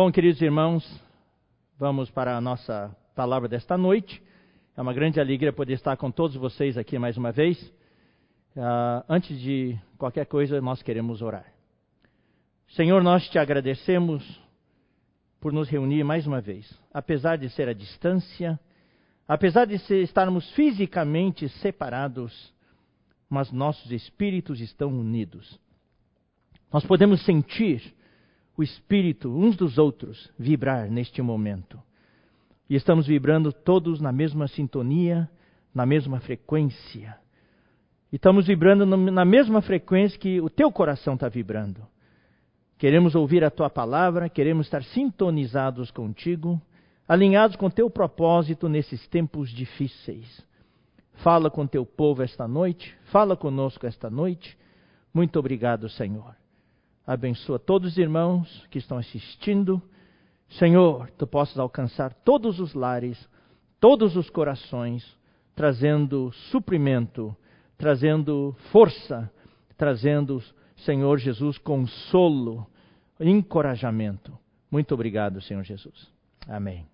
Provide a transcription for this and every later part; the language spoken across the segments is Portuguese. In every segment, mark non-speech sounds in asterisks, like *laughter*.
Bom, queridos irmãos, vamos para a nossa palavra desta noite. É uma grande alegria poder estar com todos vocês aqui mais uma vez. Uh, antes de qualquer coisa, nós queremos orar. Senhor, nós te agradecemos por nos reunir mais uma vez. Apesar de ser a distância, apesar de estarmos fisicamente separados, mas nossos espíritos estão unidos. Nós podemos sentir o espírito uns dos outros vibrar neste momento. E estamos vibrando todos na mesma sintonia, na mesma frequência. E estamos vibrando na mesma frequência que o teu coração está vibrando. Queremos ouvir a tua palavra, queremos estar sintonizados contigo, alinhados com teu propósito nesses tempos difíceis. Fala com teu povo esta noite, fala conosco esta noite. Muito obrigado, Senhor abençoa todos os irmãos que estão assistindo. Senhor, tu possas alcançar todos os lares, todos os corações, trazendo suprimento, trazendo força, trazendo, Senhor Jesus, consolo, encorajamento. Muito obrigado, Senhor Jesus. Amém.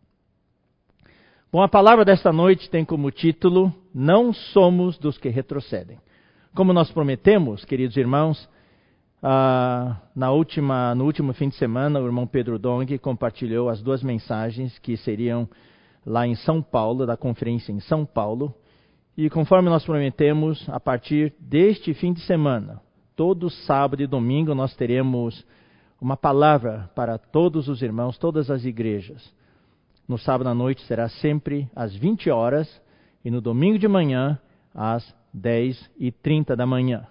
Bom, a palavra desta noite tem como título Não somos dos que retrocedem. Como nós prometemos, queridos irmãos, ah, na última, no último fim de semana, o irmão Pedro Dong compartilhou as duas mensagens que seriam lá em São Paulo, da conferência em São Paulo. E conforme nós prometemos, a partir deste fim de semana, todo sábado e domingo, nós teremos uma palavra para todos os irmãos, todas as igrejas. No sábado à noite será sempre às 20 horas e no domingo de manhã às 10 e 30 da manhã.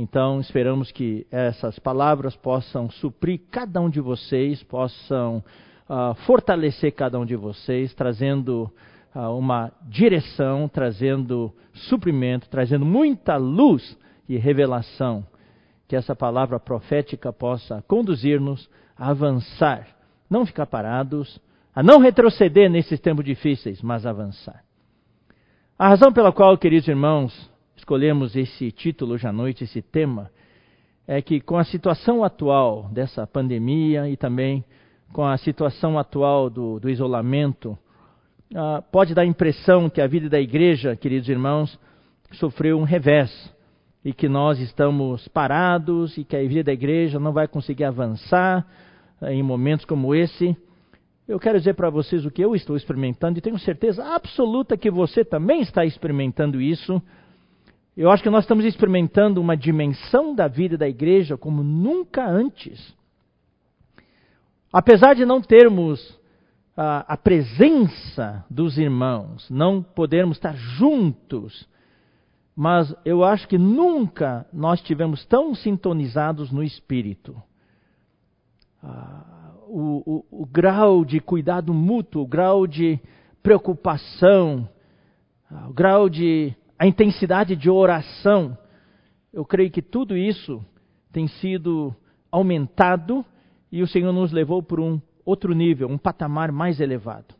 Então, esperamos que essas palavras possam suprir cada um de vocês, possam uh, fortalecer cada um de vocês, trazendo uh, uma direção, trazendo suprimento, trazendo muita luz e revelação. Que essa palavra profética possa conduzir-nos a avançar, não ficar parados, a não retroceder nesses tempos difíceis, mas avançar. A razão pela qual, queridos irmãos, escolhemos esse título hoje à noite, esse tema, é que com a situação atual dessa pandemia e também com a situação atual do, do isolamento, uh, pode dar a impressão que a vida da igreja, queridos irmãos, sofreu um revés e que nós estamos parados e que a vida da igreja não vai conseguir avançar uh, em momentos como esse. Eu quero dizer para vocês o que eu estou experimentando e tenho certeza absoluta que você também está experimentando isso eu acho que nós estamos experimentando uma dimensão da vida da igreja como nunca antes. Apesar de não termos a, a presença dos irmãos, não podermos estar juntos, mas eu acho que nunca nós tivemos tão sintonizados no espírito. Ah, o, o, o, grau de cuidado mútuo, o grau de preocupação, ah, o grau de a intensidade de oração, eu creio que tudo isso tem sido aumentado e o Senhor nos levou para um outro nível, um patamar mais elevado.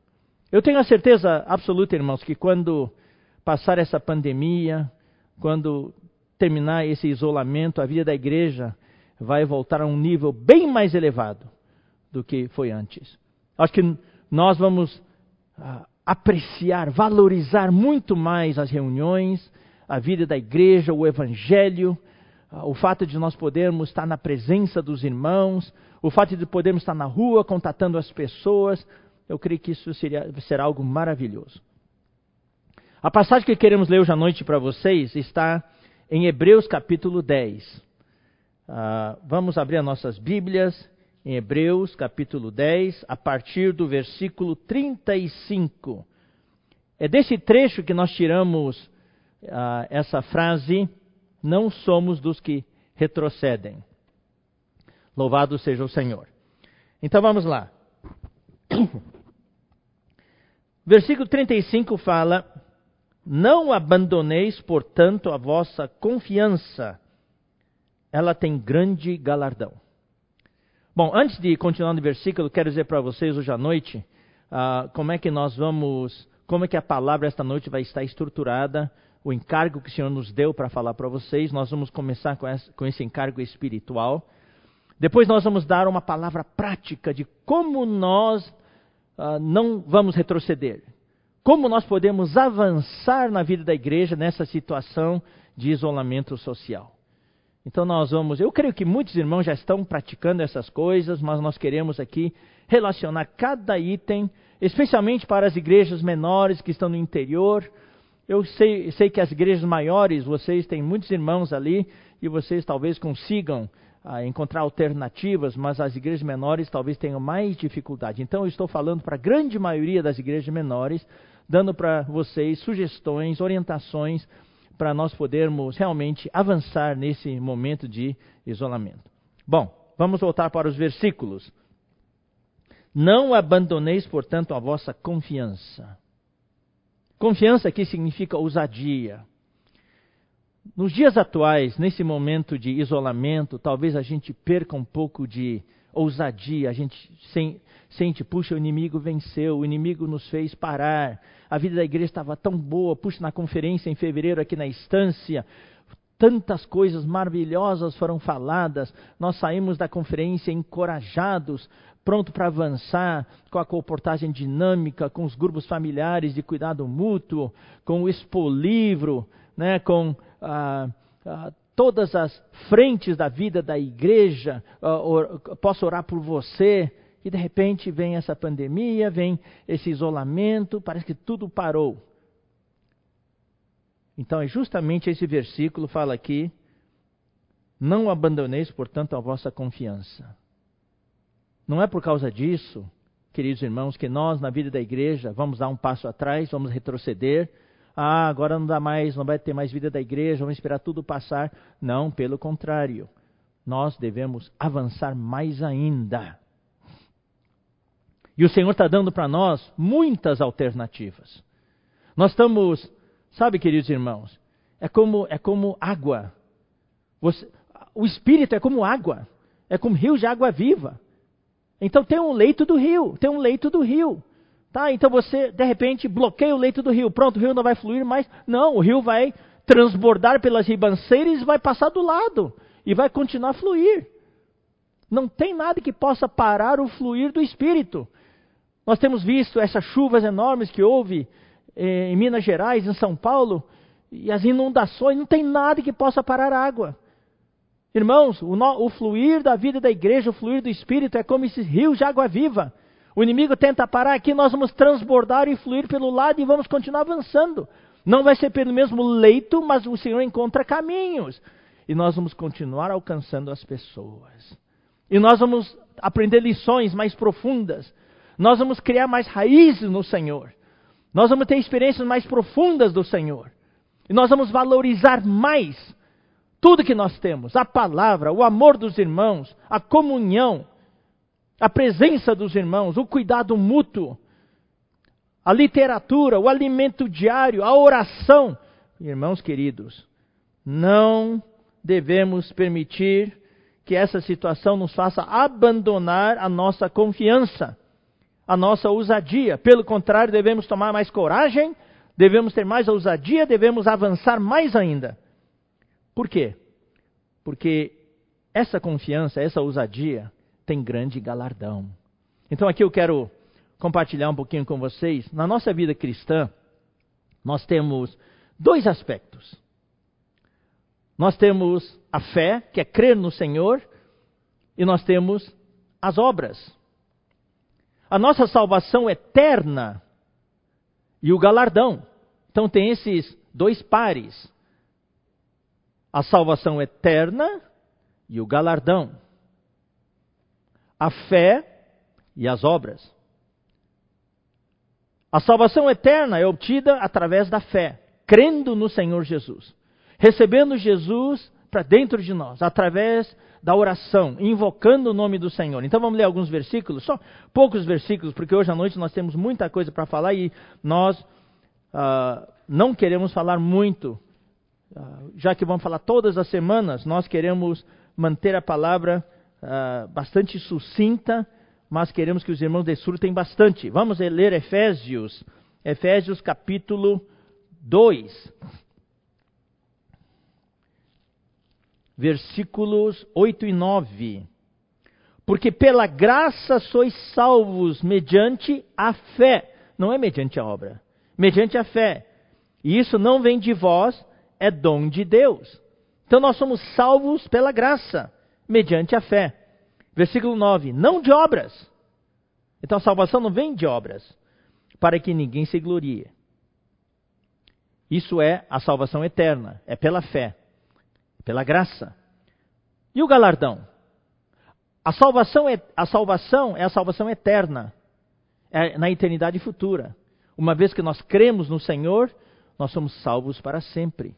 Eu tenho a certeza absoluta, irmãos, que quando passar essa pandemia, quando terminar esse isolamento, a vida da igreja vai voltar a um nível bem mais elevado do que foi antes. Acho que nós vamos ah, apreciar, valorizar muito mais as reuniões, a vida da igreja, o evangelho, ah, o fato de nós podermos estar na presença dos irmãos, o fato de podermos estar na rua contatando as pessoas, eu creio que isso seria, será algo maravilhoso. A passagem que queremos ler hoje à noite para vocês está em Hebreus capítulo 10. Uh, ah, vamos abrir as nossas Bíblias em Hebreus capítulo 10, a partir do versículo 35. É desse trecho que nós tiramos uh, essa frase: Não somos dos que retrocedem. Louvado seja o Senhor. Então vamos lá. *clears throat* Versículo 35 fala: Não abandoneis, portanto, a vossa confiança, ela tem grande galardão. Bom, antes de continuar no versículo, quero dizer para vocês hoje à noite uh, como é que nós vamos, como é que a palavra esta noite vai estar estruturada, o encargo que o Senhor nos deu para falar para vocês. Nós vamos começar com esse, com esse encargo espiritual. Depois nós vamos dar uma palavra prática de como nós uh, não vamos retroceder. Como nós podemos avançar na vida da igreja nessa situação de isolamento social. Então nós vamos, eu creio que muitos irmãos já estão praticando essas coisas, mas nós queremos aqui relacionar cada item, especialmente para as igrejas menores que estão no interior. Eu sei, sei que as igrejas maiores, vocês têm muitos irmãos ali e vocês talvez consigam ah, encontrar alternativas, mas as igrejas menores talvez tenham mais dificuldade. Então eu estou falando para a grande maioria das igrejas menores, dando para vocês sugestões, orientações para nós podermos realmente avançar nesse momento de isolamento. Bom, vamos voltar para os versículos. Não abandoneis, portanto, a vossa confiança. Confiança aqui significa ousadia. Nos dias atuais, nesse momento de isolamento, talvez a gente perca um pouco de ousadia, a gente sente, puxa, o inimigo venceu, o inimigo nos fez parar, a vida da igreja estava tão boa, puxa, na conferência em fevereiro aqui na estância, tantas coisas maravilhosas foram faladas, nós saímos da conferência encorajados, pronto para avançar com a comportagem dinâmica, com os grupos familiares de cuidado mútuo, com o Expo Livro, né, com ah, ah, todas as frentes da vida da igreja, uh, posso orar por você. E de repente vem essa pandemia, vem esse isolamento, parece que tudo parou. Então é justamente esse versículo fala aqui: não abandoneis, portanto, a vossa confiança. Não é por causa disso, queridos irmãos, que nós, na vida da igreja, vamos dar um passo atrás, vamos retroceder, ah, agora não dá mais, não vai ter mais vida da igreja, vamos esperar tudo passar. Não, pelo contrário. Nós devemos avançar mais ainda. E o Senhor está dando para nós muitas alternativas. Nós estamos, sabe, queridos irmãos, é como, é como água. Você, o Espírito é como água, é como rio de água viva. Então tem um leito do rio, tem um leito do rio. Tá, então você, de repente, bloqueia o leito do rio. Pronto, o rio não vai fluir mais. Não, o rio vai transbordar pelas ribanceiras e vai passar do lado. E vai continuar a fluir. Não tem nada que possa parar o fluir do Espírito. Nós temos visto essas chuvas enormes que houve eh, em Minas Gerais, em São Paulo, e as inundações, não tem nada que possa parar a água. Irmãos, o, no, o fluir da vida da igreja, o fluir do Espírito é como esse rio de água viva. O inimigo tenta parar aqui, nós vamos transbordar e fluir pelo lado e vamos continuar avançando. Não vai ser pelo mesmo leito, mas o Senhor encontra caminhos. E nós vamos continuar alcançando as pessoas. E nós vamos aprender lições mais profundas. Nós vamos criar mais raízes no Senhor. Nós vamos ter experiências mais profundas do Senhor. E nós vamos valorizar mais tudo que nós temos: a palavra, o amor dos irmãos, a comunhão a presença dos irmãos, o cuidado mútuo, a literatura, o alimento diário, a oração. Irmãos queridos, não devemos permitir que essa situação nos faça abandonar a nossa confiança, a nossa ousadia. Pelo contrário, devemos tomar mais coragem, devemos ter mais ousadia, devemos avançar mais ainda. Por quê? Porque essa confiança, essa ousadia, tem grande galardão. Então aqui eu quero compartilhar um pouquinho com vocês. Na nossa vida cristã, nós temos dois aspectos. Nós temos a fé, que é crer no Senhor, e nós temos as obras. A nossa salvação eterna e o galardão. Então tem esses dois pares. A salvação eterna e o galardão a fé e as obras. A salvação eterna é obtida através da fé, crendo no Senhor Jesus, recebendo Jesus para dentro de nós, através da oração, invocando o nome do Senhor. Então vamos ler alguns versículos, só poucos versículos, porque hoje à noite nós temos muita coisa para falar e nós uh, não queremos falar muito, uh, já que vamos falar todas as semanas, nós queremos manter a palavra uh, bastante sucinta, mas queremos que os irmãos desfrutem bastante. Vamos ler Efésios, Efésios capítulo 2, versículos 8 e 9. Porque pela graça sois salvos mediante a fé. Não é mediante a obra, mediante a fé. E isso não vem de vós, é dom de Deus. Então nós somos salvos pela graça, mediante a fé. Versículo 9: não de obras. Então a salvação não vem de obras, para que ninguém se glorie. Isso é a salvação eterna, é pela fé, pela graça. E o galardão? A salvação é a salvação, é a salvação eterna, é na eternidade futura. Uma vez que nós cremos no Senhor, nós somos salvos para sempre.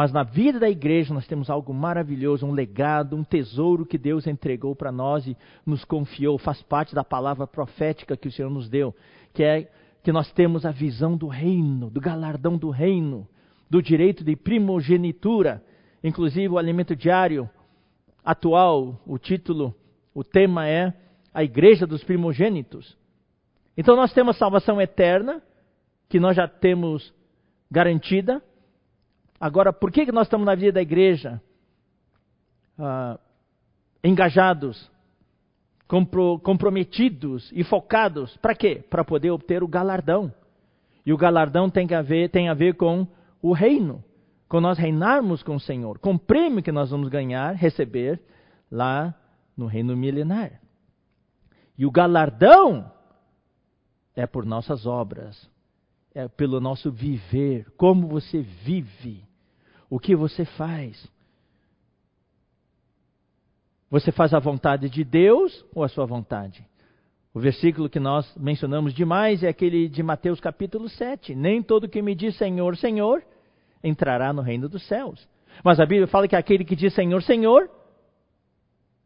Mas na vida da igreja nós temos algo maravilhoso, um legado, um tesouro que Deus entregou para nós e nos confiou, faz parte da palavra profética que o Senhor nos deu, que é que nós temos a visão do reino, do galardão do reino, do direito de primogenitura, inclusive o alimento diário atual, o título, o tema é a igreja dos primogênitos. Então nós temos salvação eterna, que nós já temos garantida. Agora, por que nós estamos na vida da igreja ah, engajados compro, comprometidos e focados. Para quê? Para poder obter o galardão. E o galardão tem a, ver, tem a ver com o reino. Com nós reinarmos com o Senhor. Com o prêmio que nós vamos ganhar, receber lá no reino milenar. E o galardão é por nossas obras. É pelo nosso viver. Como você vive. O que você faz. Você faz a vontade de Deus ou a sua vontade? O versículo que nós mencionamos demais é aquele de Mateus capítulo 7. Nem todo que me diz Senhor, Senhor entrará no reino dos céus. Mas a Bíblia fala que aquele que diz Senhor, Senhor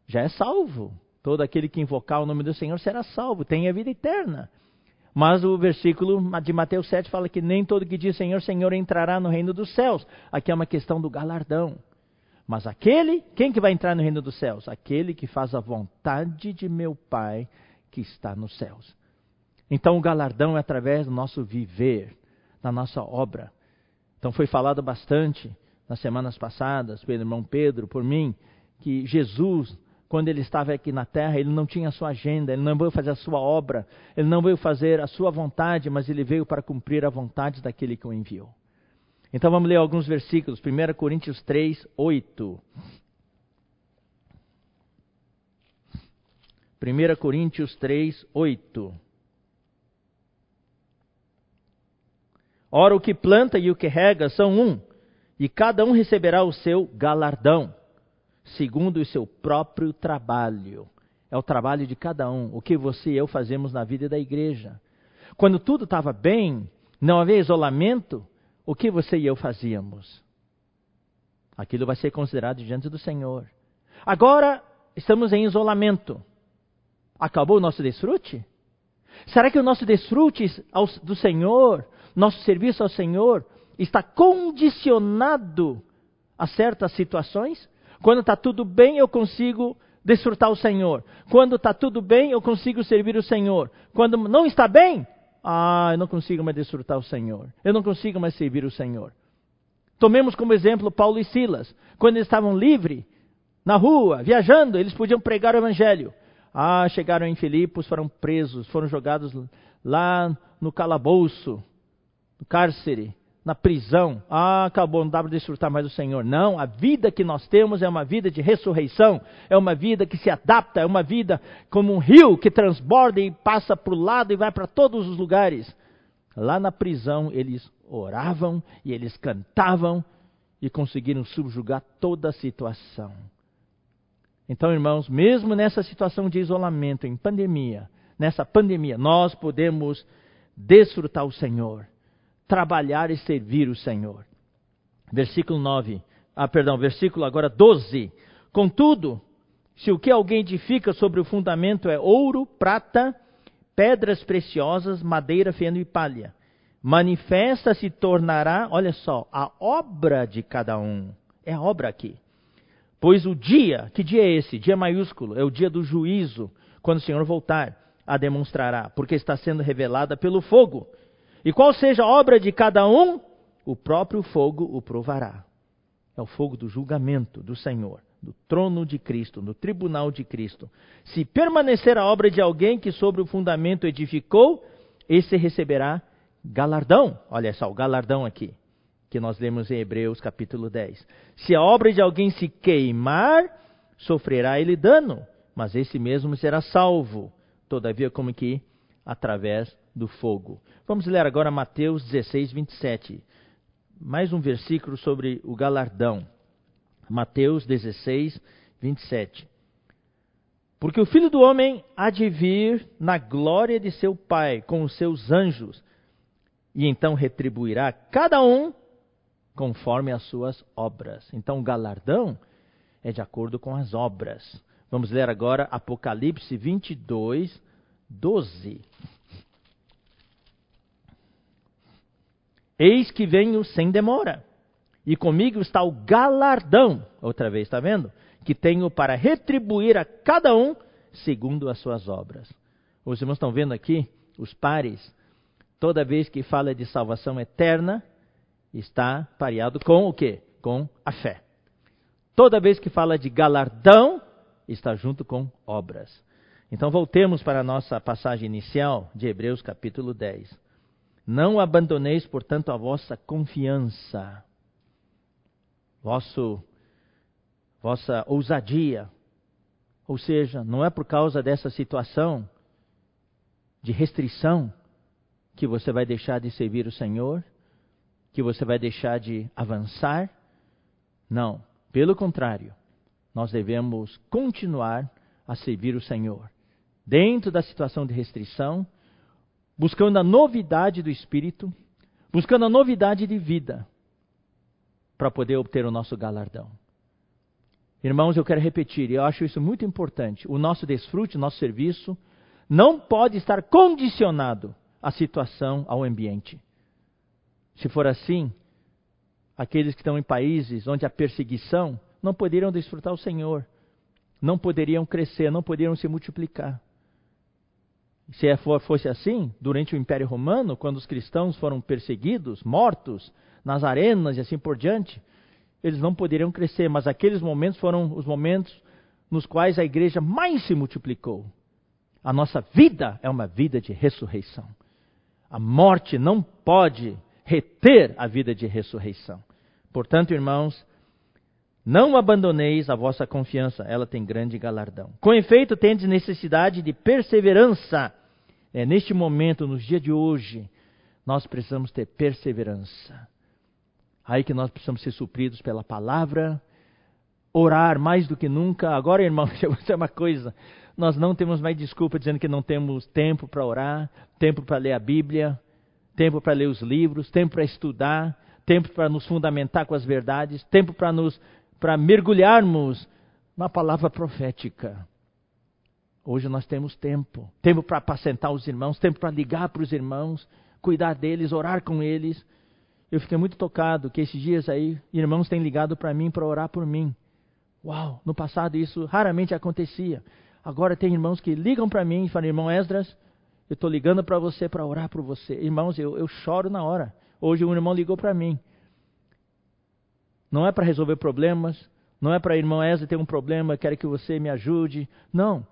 já é salvo. Todo aquele que invocar o nome do Senhor será salvo, tem a vida eterna. Mas o versículo de Mateus 7 fala que nem todo que diz Senhor, Senhor entrará no reino dos céus. Aqui é uma questão do galardão. Mas aquele, quem que vai entrar no reino dos céus? Aquele que faz a vontade de meu Pai que está nos céus. Então o galardão é através do nosso viver, da nossa obra. Então foi falado bastante nas semanas passadas pelo irmão Pedro, por mim, que Jesus, quando ele estava aqui na terra, ele não tinha a sua agenda, ele não veio fazer a sua obra, ele não veio fazer a sua vontade, mas ele veio para cumprir a vontade daquele que o enviou. Então vamos ler alguns versículos. 1 Coríntios 3, 8. 1 Coríntios 3, 8. Ora, o que planta e o que rega são um, e cada um receberá o seu galardão, segundo o seu próprio trabalho. É o trabalho de cada um, o que você e eu fazemos na vida da igreja. Quando tudo estava bem, não havia isolamento, o que você e eu fazíamos? Aquilo vai ser considerado diante do Senhor. Agora estamos em isolamento. Acabou o nosso desfrute? Será que o nosso desfrute do Senhor, nosso serviço ao Senhor, está condicionado a certas situações? Quando está tudo bem, eu consigo desfrutar o Senhor. Quando está tudo bem, eu consigo servir o Senhor. Quando não está bem, ah, eu não consigo mais desfrutar o Senhor. Eu não consigo mais servir o Senhor. Tomemos como exemplo Paulo e Silas. Quando eles estavam livres, na rua, viajando, eles podiam pregar o Evangelho. Ah, chegaram em Filipos, foram presos, foram jogados lá no calabouço, no cárcere na prisão. Ah, acabou, não dá para desfrutar mais do Senhor. Não, a vida que nós temos é uma vida de ressurreição, é uma vida que se adapta, é uma vida como um rio que transborda e passa para o lado e vai para todos os lugares. Lá na prisão eles oravam e eles cantavam e conseguiram subjugar toda a situação. Então, irmãos, mesmo nessa situação de isolamento, em pandemia, nessa pandemia, nós podemos desfrutar o Senhor trabalhar e servir o Senhor. Versículo 9. Ah, perdão, versículo agora 12. Contudo, se o que alguém edifica sobre o fundamento é ouro, prata, pedras preciosas, madeira, feno e palha, manifesta se tornará, olha só, a obra de cada um. É a obra aqui. Pois o dia, que dia é esse? Dia maiúsculo, é o dia do juízo, quando o Senhor voltar, a demonstrará, porque está sendo revelada pelo fogo. E qual seja a obra de cada um, o próprio fogo o provará. É o fogo do julgamento do Senhor, no trono de Cristo, no tribunal de Cristo. Se permanecer a obra de alguém que sobre o fundamento edificou, esse receberá galardão. Olha só, o galardão aqui, que nós lemos em Hebreus capítulo 10. Se a obra de alguém se queimar, sofrerá ele dano, mas esse mesmo será salvo, todavia como que através do fogo. Vamos ler agora Mateus 16, 27. Mais um versículo sobre o galardão. Mateus 16, 27. Porque o filho do homem há de vir na glória de seu Pai com os seus anjos, e então retribuirá cada um conforme as suas obras. Então, o galardão é de acordo com as obras. Vamos ler agora Apocalipse 22, 12. Eis que venho sem demora e comigo está o galardão, outra vez, está vendo? Que tenho para retribuir a cada um segundo as suas obras. Os irmãos estão vendo aqui, os pares, toda vez que fala de salvação eterna, está pareado com o quê? Com a fé. Toda vez que fala de galardão, está junto com obras. Então voltemos para a nossa passagem inicial de Hebreus capítulo 10. Não abandoneis, portanto, a vossa confiança vosso, vossa ousadia. Ou seja, não é por causa dessa situação de restrição que você vai deixar de servir o Senhor, que você vai deixar de avançar. Não, pelo contrário, nós devemos continuar a servir o Senhor. Dentro da situação de restrição, buscando a novidade do Espírito, buscando a novidade de vida para poder obter o nosso galardão. Irmãos, eu quero repetir, e eu acho isso muito importante. O nosso desfrute, o nosso serviço, não pode estar condicionado à situação, ao ambiente. Se for assim, aqueles que estão em países onde há perseguição não poderiam desfrutar o Senhor, não poderiam crescer, não poderiam se multiplicar. Se é, fosse assim, durante o Império Romano, quando os cristãos foram perseguidos, mortos, nas arenas e assim por diante, eles não poderiam crescer, mas aqueles momentos foram os momentos nos quais a igreja mais se multiplicou. A nossa vida é uma vida de ressurreição. A morte não pode reter a vida de ressurreição. Portanto, irmãos, não abandoneis a vossa confiança, ela tem grande galardão. Com efeito, tendes necessidade de perseverança. É, neste momento, nos dias de hoje, nós precisamos ter perseverança. Aí que nós precisamos ser supridos pela palavra, orar mais do que nunca. Agora, irmão, *laughs* eu vou dizer uma coisa: nós não temos mais desculpa dizendo que não temos tempo para orar, tempo para ler a Bíblia, tempo para ler os livros, tempo para estudar, tempo para nos fundamentar com as verdades, tempo para nos para mergulharmos na palavra profética. Hoje nós temos tempo, tempo para apacentar os irmãos, tempo para ligar para os irmãos, cuidar deles, orar com eles. Eu fiquei muito tocado que esses dias aí irmãos têm ligado para mim para orar por mim. Uau, no passado isso raramente acontecia. Agora tem irmãos que ligam para mim e falam: Irmão Esdras, eu estou ligando para você para orar por você. Irmãos, eu, eu choro na hora. Hoje um irmão ligou para mim. Não é para resolver problemas, não é para irmão Esdras ter um problema, quero que você me ajude. Não.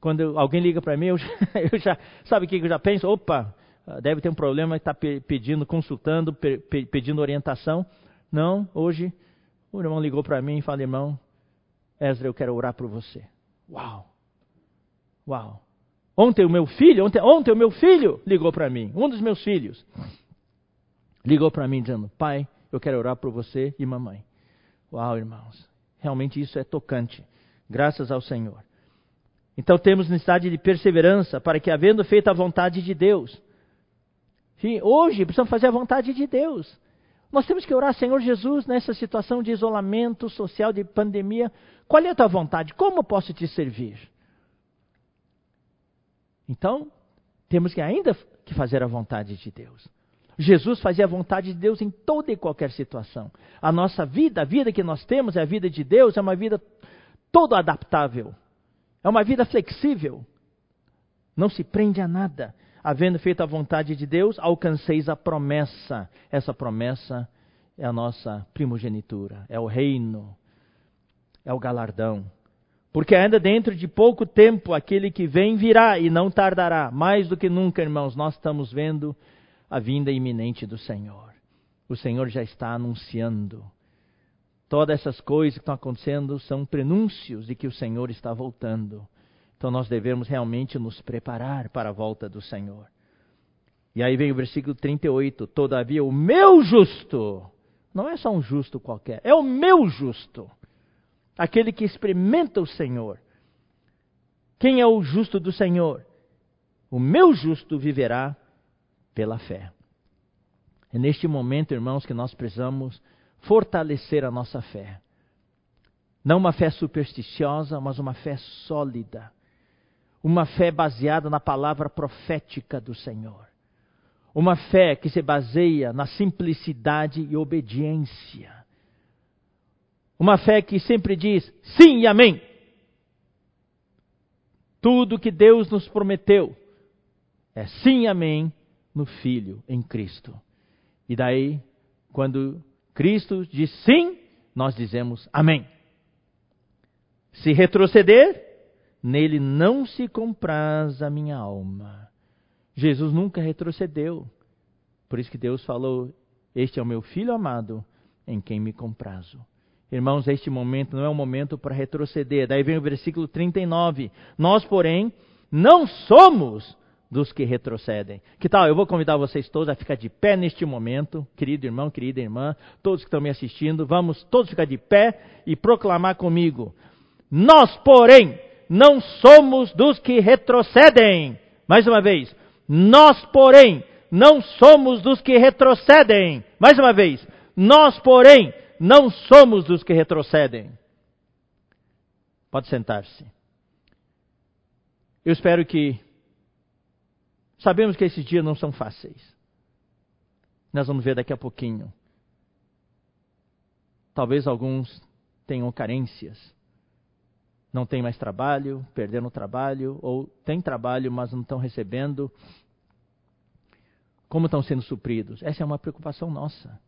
Quando alguém liga para mim, eu já, *laughs* eu já, sabe o que eu já penso? Opa, deve ter um problema, está pedindo, consultando, pedindo orientação. Não, hoje o irmão ligou para mim e falou: irmão, Ezra, eu quero orar por você. Uau! Uau! Ontem o meu filho, ontem, ontem o meu filho ligou para mim, um dos meus filhos, ligou para mim dizendo: pai, eu quero orar por você e mamãe. Uau, irmãos, realmente isso é tocante. Graças ao Senhor. Então temos necessidade de perseverança para que, havendo feito a vontade de Deus, hoje precisamos fazer a vontade de Deus. Nós temos que orar, Senhor Jesus, nessa situação de isolamento social, de pandemia. Qual é a tua vontade? Como posso te servir? Então, temos que ainda que fazer a vontade de Deus. Jesus fazia a vontade de Deus em toda e qualquer situação. A nossa vida, a vida que nós temos é a vida de Deus, é uma vida todo adaptável. É uma vida flexível. Não se prende a nada havendo feito a vontade de Deus, alcanceis a promessa. Essa promessa é a nossa primogenitura, é o reino. é o galardão. Porque ainda dentro de pouco tempo aquele que vem virá e não tardará. Mais do que nunca, irmãos, nós estamos vendo a vinda iminente do Senhor. O Senhor já está anunciando. Todas essas coisas que estão acontecendo são prenúncios de que o Senhor está voltando. Então nós devemos realmente nos preparar para a volta do Senhor. E aí vem o versículo 38. Todavia, o meu justo, não é só um justo qualquer, é o meu justo aquele que experimenta o Senhor. Quem é o justo do Senhor? O meu justo viverá pela fé. É neste momento, irmãos, que nós precisamos fortalecer a nossa fé. Não uma fé supersticiosa, mas uma fé sólida. Uma fé baseada na palavra profética do Senhor. Uma fé que se baseia na simplicidade e obediência. Uma fé que sempre diz sim e amém. Tudo que Deus nos prometeu é sim e amém no Filho, em Cristo. E daí, quando Cristo diz sim, nós dizemos amém. Se retroceder, nele não se compraz a minha alma. Jesus nunca retrocedeu. Por isso que Deus falou: Este é o meu filho amado, em quem me comprazo. Irmãos, este momento não é um momento para retroceder. Daí vem o versículo 39. Nós, porém, não somos dos que retrocedem. Que tal? Eu vou convidar vocês todos a ficar de pé neste momento, querido irmão, querida irmã, todos que estão me assistindo, vamos todos ficar de pé e proclamar comigo. Nós, porém, não somos dos que retrocedem. Mais uma vez. Nós, porém, não somos dos que retrocedem. Mais uma vez. Nós, porém, não somos dos que retrocedem. Pode sentar-se. Eu espero que. Sabemos que esses dias não são fáceis. Nós vamos ver daqui a pouquinho. Talvez alguns tenham carências. Não têm mais trabalho, perderam o trabalho, ou têm trabalho, mas não estão recebendo. Como estão sendo supridos? Essa é uma preocupação nossa.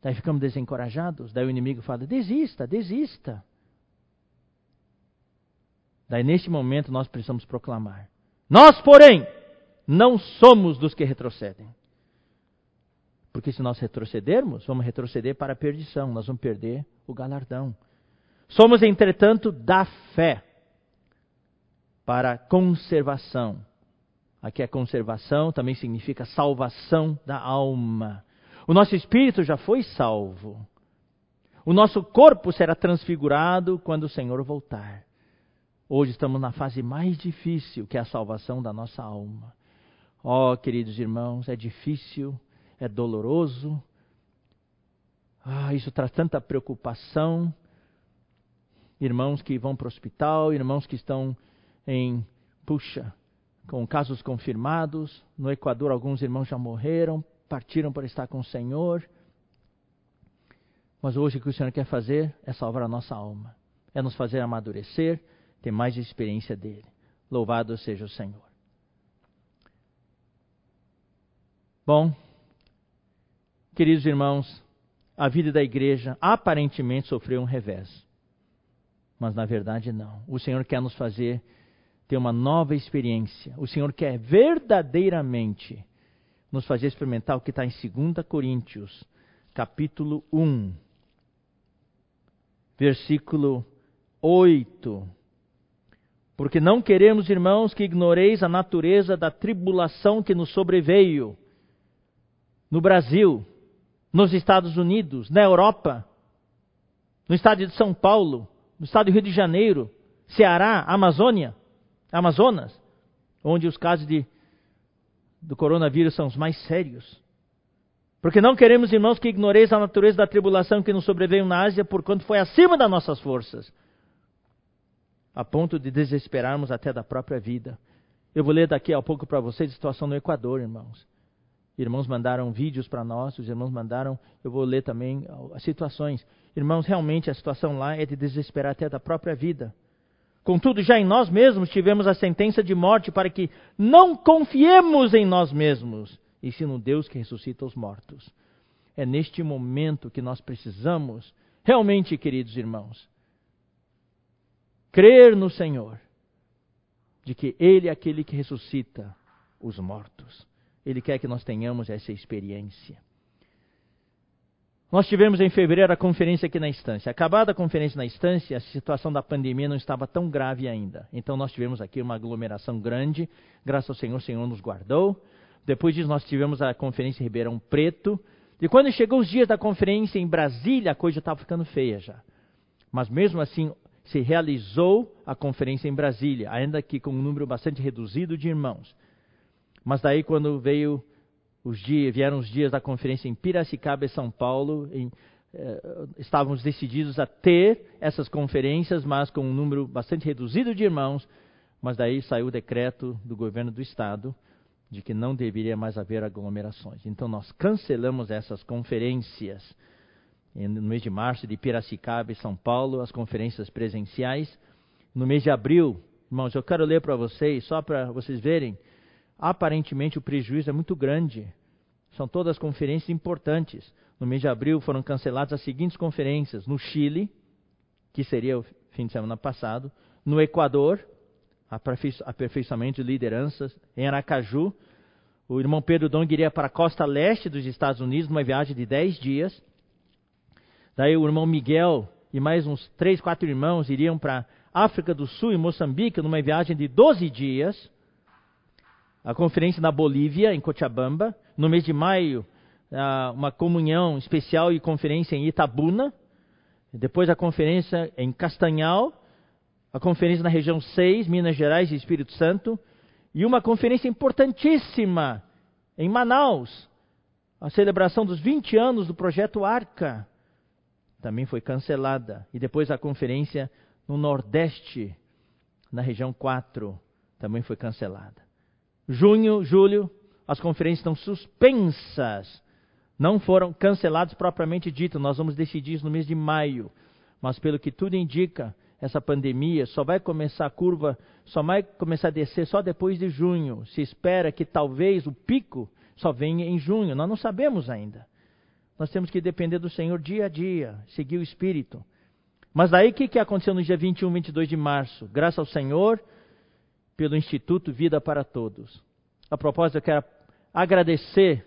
Daí ficamos desencorajados. Daí o inimigo fala: desista, desista. Daí neste momento nós precisamos proclamar: Nós, porém, não somos dos que retrocedem. Porque se nós retrocedermos, vamos retroceder para a perdição, nós vamos perder o galardão. Somos, entretanto, da fé para a conservação. Aqui a conservação também significa salvação da alma. O nosso espírito já foi salvo. O nosso corpo será transfigurado quando o Senhor voltar. Hoje estamos na fase mais difícil, que é a salvação da nossa alma. Oh, queridos irmãos, é difícil, é doloroso. Ah, isso traz tanta preocupação. Irmãos que vão para o hospital, irmãos que estão em, puxa, com casos confirmados. No Equador, alguns irmãos já morreram partiram para estar com o Senhor. Mas hoje o que o Senhor quer fazer é salvar a nossa alma, é nos fazer amadurecer, ter mais experiência dele. Louvado seja o Senhor. Bom, queridos irmãos, a vida da igreja aparentemente sofreu um revés, mas na verdade não. O Senhor quer nos fazer ter uma nova experiência. O Senhor quer verdadeiramente nos fazer experimentar o que está em 2 Coríntios, capítulo 1, versículo 8. Porque não queremos, irmãos, que ignoreis a natureza da tribulação que nos sobreveio no Brasil, nos Estados Unidos, na Europa, no estado de São Paulo, no estado do Rio de Janeiro, Ceará, Amazônia, Amazonas, onde os casos de do coronavírus são os mais sérios. Porque não queremos, irmãos, que ignoreis a natureza da tribulação que nos sobreveio na Ásia, porquanto foi acima das nossas forças, a ponto de desesperarmos até da própria vida. Eu vou ler daqui a pouco para vocês a situação no Equador, irmãos. Irmãos mandaram vídeos para nós, os irmãos mandaram, eu vou ler também as situações. Irmãos, realmente a situação lá é de desesperar até da própria vida. Contudo, já em nós mesmos tivemos a sentença de morte para que não confiemos em nós mesmos, e sim no Deus que ressuscita os mortos. É neste momento que nós precisamos, realmente, queridos irmãos, crer no Senhor, de que Ele é aquele que ressuscita os mortos. Ele quer que nós tenhamos essa experiência. Nós tivemos em fevereiro a conferência aqui na estância. Acabada a conferência na estância, a situação da pandemia não estava tão grave ainda. Então nós tivemos aqui uma aglomeração grande. Graças ao Senhor, o Senhor nos guardou. Depois disso, nós tivemos a conferência em Ribeirão Preto. E quando chegou os dias da conferência em Brasília, a coisa estava ficando feia já. Mas mesmo assim, se realizou a conferência em Brasília, ainda que com um número bastante reduzido de irmãos. Mas daí, quando veio os dias, vieram os dias da conferência em Piracicaba e São Paulo, em, eh, estávamos decididos a ter essas conferências, mas com um número bastante reduzido de irmãos. Mas daí saiu o decreto do governo do estado de que não deveria mais haver aglomerações. Então nós cancelamos essas conferências no mês de março de Piracicaba e São Paulo, as conferências presenciais. No mês de abril, irmãos, eu quero ler para vocês, só para vocês verem aparentemente o prejuízo é muito grande. São todas conferências importantes. No mês de abril foram canceladas as seguintes conferências: no Chile, que seria o fim de semana passado, no Equador, aperfeiçoamento de lideranças, em Aracaju. O irmão Pedro Dong iria para a costa leste dos Estados Unidos, numa viagem de 10 dias. Daí o irmão Miguel e mais uns três, quatro irmãos iriam para África do Sul e Moçambique, numa viagem de 12 dias a conferência na Bolívia, em Cochabamba. No mês de maio, uma comunhão especial e conferência em Itabuna. Depois a conferência em Castanhal. A conferência na região 6, Minas Gerais e Espírito Santo. E uma conferência importantíssima em Manaus. A celebração dos 20 anos do projeto Arca. Também foi cancelada. E depois a conferência no Nordeste, na região 4, também foi cancelada junho, julho, as conferências estão suspensas. Não foram canceladas propriamente dito. Nós vamos decidir isso no mês de maio. Mas pelo que tudo indica, essa pandemia só vai começar a curva, só vai começar a descer só depois de junho. Se espera que talvez o pico só venha em junho. Nós não sabemos ainda. Nós temos que depender do Senhor dia a dia, seguir o Espírito. Mas daí o que, que aconteceu no dia 21, 22 de março? Graças ao Senhor, pelo Instituto Vida para Todos. A propósito, eu quero agradecer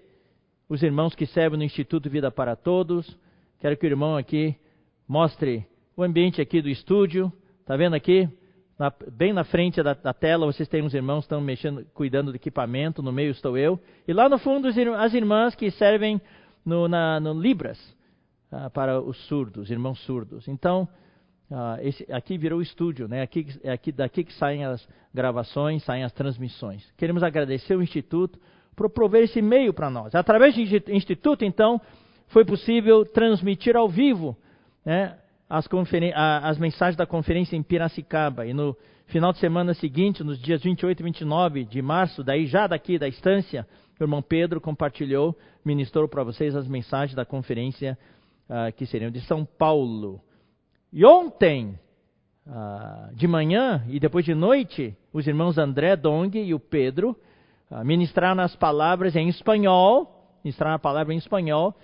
os irmãos que servem no Instituto Vida para Todos. Quero que o irmão aqui mostre o ambiente aqui do estúdio. Está vendo aqui? Na, bem na frente da, da, tela, vocês têm uns irmãos que estão mexendo, cuidando do equipamento. No meio estou eu. E lá no fundo, as irmãs que servem no, na, no Libras uh, para os surdos, irmãos surdos. Então, ah, esse, aqui virou estúdio, né? Aqui, é aqui, daqui que saem as gravações, saem as transmissões. Queremos agradecer o Instituto por prover esse meio para nós. Através do Instituto, então, foi possível transmitir ao vivo né, as, as mensagens da conferência em Piracicaba. E no final de semana seguinte, nos dias 28 e 29 de março, daí já daqui da estância, o irmão Pedro compartilhou, ministrou para vocês as mensagens da conferência uh, que seriam de São Paulo. E ontem, ah, de manhã e depois de noite, os irmãos André Dong e o Pedro ah, ministraram as palavras em espanhol, ministraram a palavra em espanhol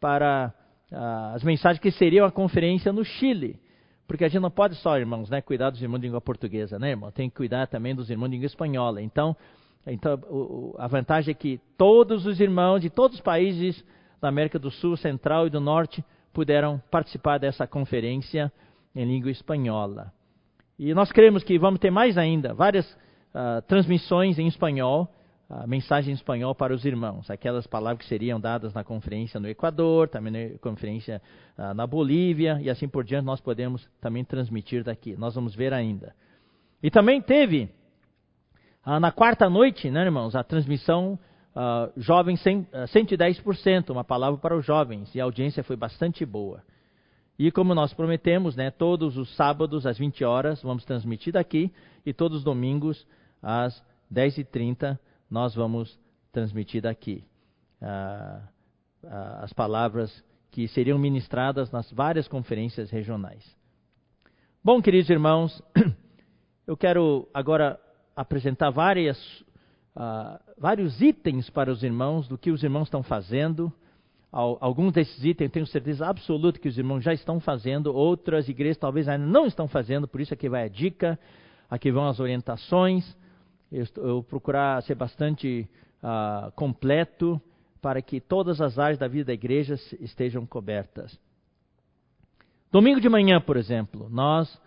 para ah, as mensagens que seriam a conferência no Chile. Porque a gente não pode só, irmãos, né, cuidar dos irmãos de língua portuguesa, né, irmão? Tem que cuidar também dos irmãos de língua espanhola. Então, então a vantagem é que todos os irmãos de todos os países da América do Sul, Central e do Norte puderam participar dessa conferência em língua espanhola. E nós cremos que vamos ter mais ainda, várias uh, transmissões em espanhol, uh, mensagem em espanhol para os irmãos, aquelas palavras que seriam dadas na conferência no Equador, também na conferência uh, na Bolívia, e assim por diante nós podemos também transmitir daqui. Nós vamos ver ainda. E também teve, na quarta noite, né, irmãos, a transmissão uh, jovens 100, uh, 110%, uma palavra para os jovens, e a audiência foi bastante boa. E como nós prometemos, né, todos os sábados às 20 horas vamos transmitir daqui, e todos os domingos às 10h30 nós vamos transmitir daqui. Uh, uh, as palavras que seriam ministradas nas várias conferências regionais. Bom, queridos irmãos, *clears throat* eu quero agora apresentar várias uh, vários itens para os irmãos do que os irmãos estão fazendo, alguns desses itens, tenho certeza absoluta que os irmãos já estão fazendo, outras igrejas talvez ainda não estão fazendo, por isso aqui vai a dica, aqui vão as orientações. Eu, eu procurar ser bastante uh, completo para que todas as áreas da vida da igreja estejam cobertas. Domingo de manhã, por exemplo, nós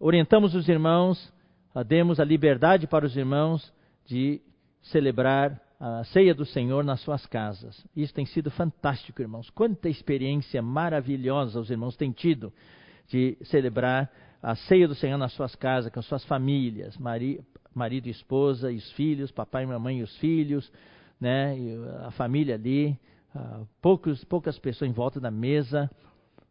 orientamos os irmãos, uh, demos a liberdade para os irmãos de celebrar a ceia do Senhor nas suas casas. Isso tem sido fantástico, irmãos. Quanta experiência maravilhosa os irmãos têm tido de celebrar a ceia do Senhor nas suas casas, com as suas famílias, marido, e esposa, e os filhos, papai mamãe e os filhos, né, e a família ali, uh, poucos, poucas pessoas em volta da mesa.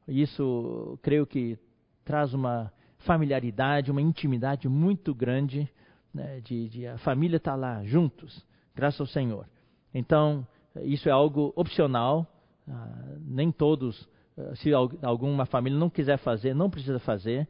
Isso, creio que traz uma familiaridade, uma intimidade muito grande, né, de, de a família estar tá lá juntos graças ao Senhor. Então, isso é algo opcional, uh, nem todos, uh, se alguma família não quiser fazer, não precisa fazer.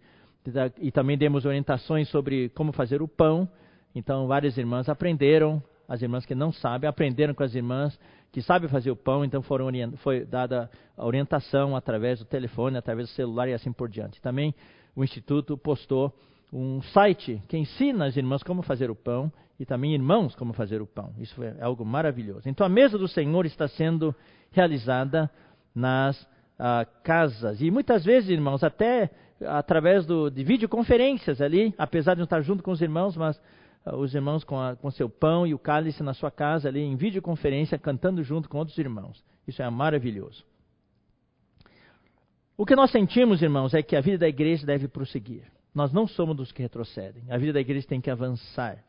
E também demos orientações sobre como fazer o pão. Então, várias irmãs aprenderam, as irmãs que não sabem, aprenderam com as irmãs que sabem fazer o pão, então foram foi dada a orientação através do telefone, através do celular e assim por diante. Também o Instituto postou um site que ensina as irmãs como fazer o pão e também irmãos como fazer o pão. Isso é algo maravilhoso. Então a mesa do Senhor está sendo realizada nas uh, casas. E muitas vezes, irmãos, até através do, de videoconferências ali, apesar de não estar junto com os irmãos, mas uh, os irmãos com, a, com seu pão e o cálice na sua casa ali, em videoconferência, cantando junto com outros irmãos. Isso é maravilhoso. O que nós sentimos, irmãos, é que a vida da igreja deve prosseguir. Nós não somos dos que retrocedem. A vida da igreja tem que avançar.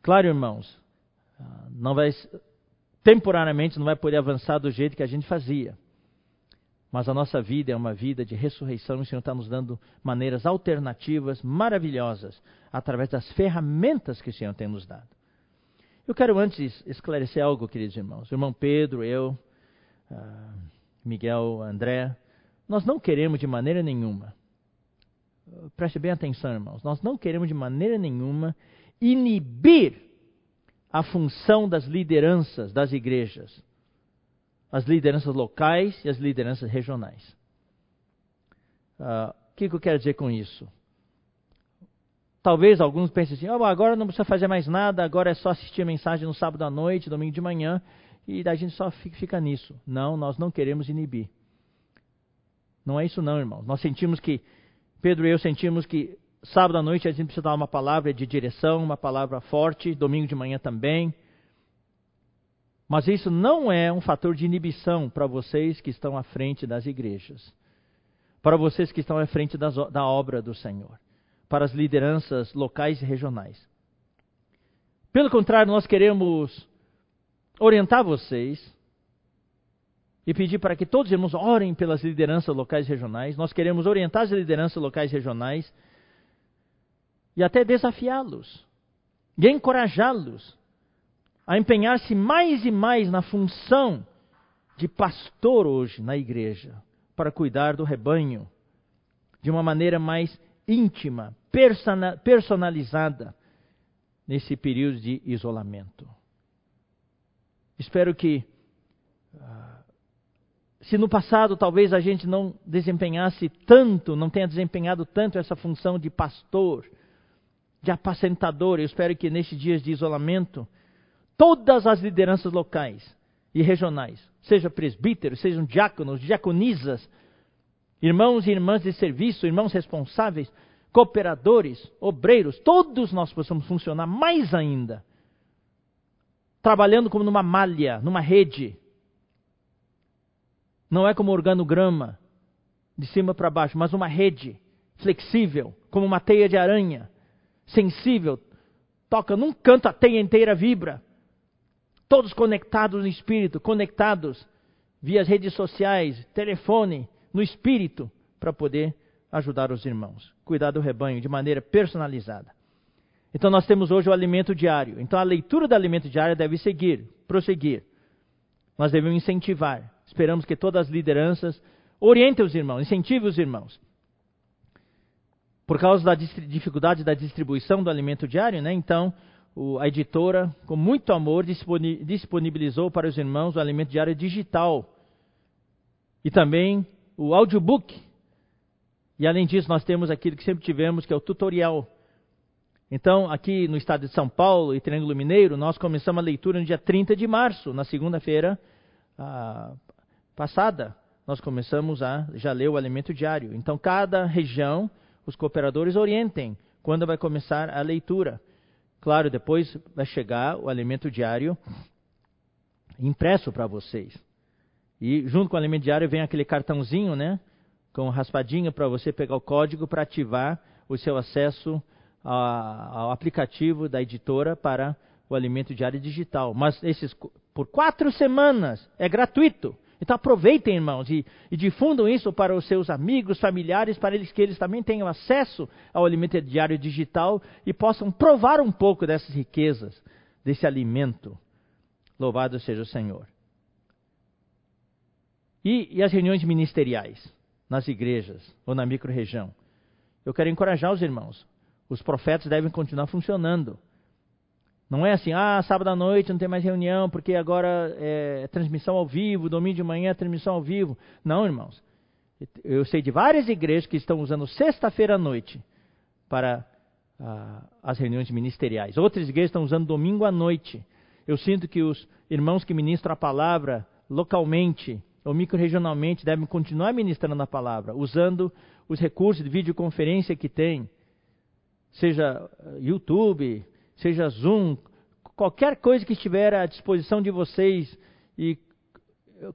Claro, irmãos, ah, não vai temporariamente não vai poder avançar do jeito que a gente fazia. Mas a nossa vida é uma vida de ressurreição e o Senhor está nos dando maneiras alternativas maravilhosas através das ferramentas que o Senhor tem nos dado. Eu quero antes esclarecer algo, queridos irmãos. Irmão Pedro, eu, ah, Miguel, André, nós não queremos de maneira nenhuma, preste bem atenção, irmãos, nós não queremos de maneira nenhuma inibir a função das lideranças das igrejas, as lideranças locais e as lideranças regionais. Uh, o que, que eu quero dizer com isso? Talvez alguns pensem assim: oh, agora não precisa fazer mais nada, agora é só assistir a mensagem no sábado à noite, domingo de manhã, e a gente só fica nisso. Não, nós não queremos inibir. Não é isso, não, irmãos. Nós sentimos que, Pedro e eu sentimos que Sábado à noite a gente precisa dar uma palavra de direção, uma palavra forte, domingo de manhã também. Mas isso não é um fator de inibição para vocês que estão à frente das igrejas, para vocês que estão à frente das, da obra do Senhor, para as lideranças locais e regionais. Pelo contrário, nós queremos orientar vocês e pedir para que todos os irmãos orem pelas lideranças locais regionais. Nós queremos orientar as lideranças locais regionais e até desafiá-los e encorajá-los a empenhar-se mais e mais na função de pastor hoje na igreja, para cuidar do rebanho de uma maneira mais íntima, personalizada nesse período de isolamento. Espero que, se no passado talvez a gente não desempenhasse tanto, não tenha desempenhado tanto essa função de pastor, de apacentador. Eu espero que nestes dias de isolamento, todas as lideranças locais e regionais, seja presbíteros, sejam diáconos, diaconisas, irmãos e irmãs de serviço, irmãos responsáveis, cooperadores, obreiros, todos nós possamos funcionar mais ainda, trabalhando como numa malha, numa rede. Não é como organograma, de cima para baixo, mas uma rede flexível, como uma teia de aranha sensível, toca num canto, a teia inteira vibra. Todos conectados no espírito, conectados via as redes sociais, telefone, no espírito, para poder ajudar os irmãos, cuidar do rebanho de maneira personalizada. Então nós temos hoje o alimento diário. Então a leitura do alimento diário deve seguir, prosseguir. Nós devemos incentivar. Esperamos que todas as lideranças orientem os irmãos, incentivem os irmãos por causa da dificuldade da distribuição do alimento diário, né? Então, a editora, com muito amor, disponibilizou para os irmãos o alimento diário digital, e também o audiobook. E além disso, nós temos aquilo que sempre tivemos, que é o tutorial. Então, aqui no estado de São Paulo e Triângulo Mineiro, nós começamos a leitura no dia 30 de março, na segunda-feira passada. Nós começamos a já ler o alimento diário. Então, cada região, os cooperadores orientem quando vai começar a leitura. Claro, depois vai chegar o alimento diário impresso para vocês. E junto com o alimento diário vem aquele cartãozinho, né? Com raspadinho para você pegar o código para ativar o seu acesso ao aplicativo da editora para o alimento diário digital. Mas esses por quatro semanas é gratuito. Então aproveitem, irmãos, e, e, difundam isso para os seus amigos, familiares, para eles que eles também tenham acesso ao alimento diário digital e possam provar um pouco dessas riquezas, desse alimento. Louvado seja o Senhor. E, e as reuniões ministeriais nas igrejas ou na microrregião? Eu quero encorajar os irmãos. Os profetas devem continuar funcionando. Não é assim, ah, sábado à noite não tem mais reunião, porque agora é transmissão ao vivo, domingo de manhã é transmissão ao vivo. Não, irmãos. Eu sei de várias igrejas que estão usando sexta-feira à noite para ah, as reuniões ministeriais. Outras igrejas estão usando domingo à noite. Eu sinto que os irmãos que ministram a palavra localmente ou microregionalmente devem continuar ministrando a palavra, usando os recursos de videoconferência que tem, seja YouTube, seja Zoom, qualquer coisa que estiver à disposição de vocês e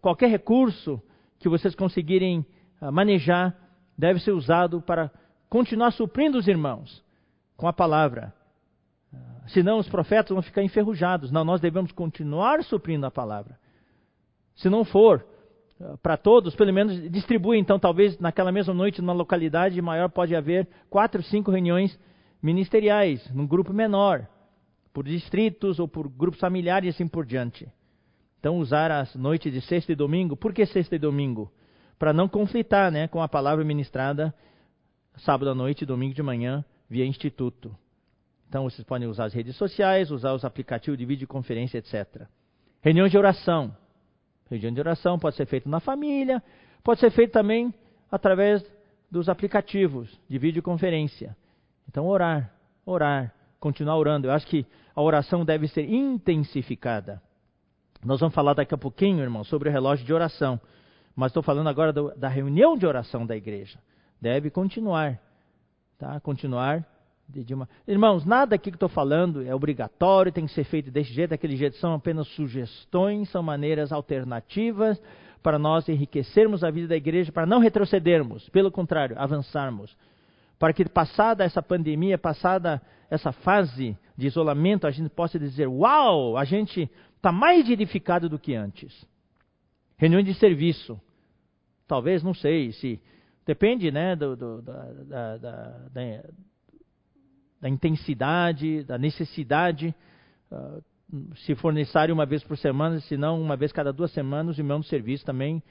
qualquer recurso que vocês conseguirem ah, manejar deve ser usado para continuar suprindo os irmãos com a palavra. Ah, senão os profetas vão ficar enferrujados. Não, nós devemos continuar suprindo a palavra. Se não for ah, para todos, pelo menos distribui. Então, talvez naquela mesma noite, numa localidade maior, pode haver quatro, cinco reuniões ministeriais, num grupo menor por distritos ou por grupos familiares e assim por diante. Então, usar as noites de sexta e domingo. Por que sexta e domingo? Para não conflitar né, com a palavra ministrada sábado à noite e domingo de manhã via instituto. Então, vocês podem usar as redes sociais, usar os aplicativos de videoconferência, etc. Reunião de oração. Reunião de oração pode ser feita na família, pode ser feita também através dos aplicativos de videoconferência. Então, orar, orar, continuar orando. Eu acho que a oração deve ser intensificada. Nós vamos falar daqui a pouquinho, irmão, sobre o relógio de oração. Mas estou falando agora do, da reunião de oração da igreja. Deve continuar. Tá? Continuar. De, de uma... Irmãos, nada aqui que estou falando é obrigatório, tem que ser feito desse jeito, daquele jeito. São apenas sugestões, são maneiras alternativas para nós enriquecermos a vida da igreja, para não retrocedermos. Pelo contrário, avançarmos. Para que, passada essa pandemia, passada essa fase de isolamento, a gente possa dizer: Uau, a gente está mais edificado do que antes. Reunião de serviço. Talvez, não sei, se. Depende né, do, do, da, da, da, da, intensidade, da necessidade. Uh, se for necessário uma vez por semana, se não uma vez cada duas semanas, o irmão de serviço também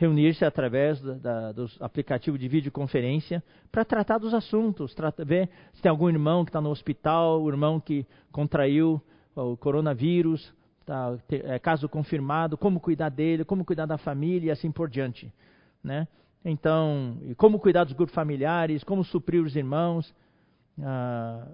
reunir-se através da, da, dos aplicativos de videoconferência para tratar dos assuntos, trata, ver se tem algum irmão que está no hospital, o irmão que contraiu o coronavírus, tá, é, caso confirmado, como cuidar dele, como cuidar da família e assim por diante. Né? Então, como cuidar dos grupos familiares, como suprir os irmãos. Ah,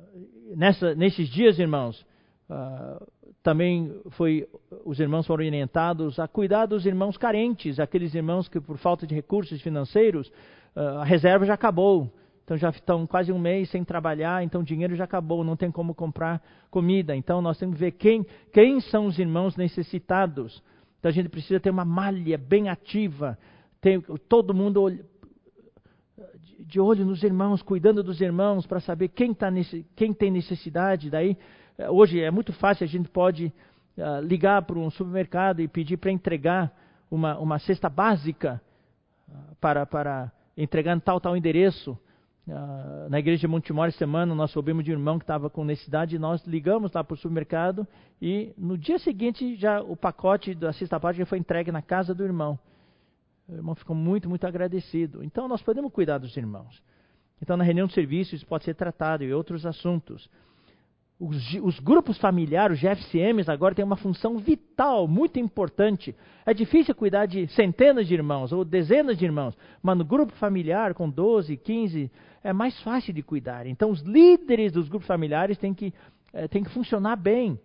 nessa, nesses dias, irmãos, ah, também foi, os irmãos foram orientados a cuidar dos irmãos carentes, aqueles irmãos que por falta de recursos financeiros, uh, a reserva já acabou. Então já estão quase um mês sem trabalhar, então o dinheiro já acabou, não tem como comprar comida. Então nós temos que ver quem, quem são os irmãos necessitados. Então a gente precisa ter uma malha bem ativa, ter todo mundo de olho nos irmãos, cuidando dos irmãos, para saber quem, tá nesse, quem tem necessidade. Daí hoje é muito fácil, a gente pode uh, ligar para um supermercado e pedir para entregar uma, uma cesta básica uh, para, para entregar em tal, tal endereço. Uh, na igreja de Montemor, semana, nós soubemos de um irmão que estava com necessidade e nós ligamos lá para o supermercado e no dia seguinte já o pacote da cesta básica foi entregue na casa do irmão. O irmão ficou muito, muito agradecido. Então nós podemos cuidar dos irmãos. Então na reunião de serviço isso pode ser tratado e outros assuntos. Os, os, grupos familiares, os GFCMs, agora têm uma função vital, muito importante. É difícil cuidar de centenas de irmãos ou dezenas de irmãos, mas no grupo familiar, com 12, 15, é mais fácil de cuidar. Então, os líderes dos grupos familiares têm que, é, têm que funcionar bem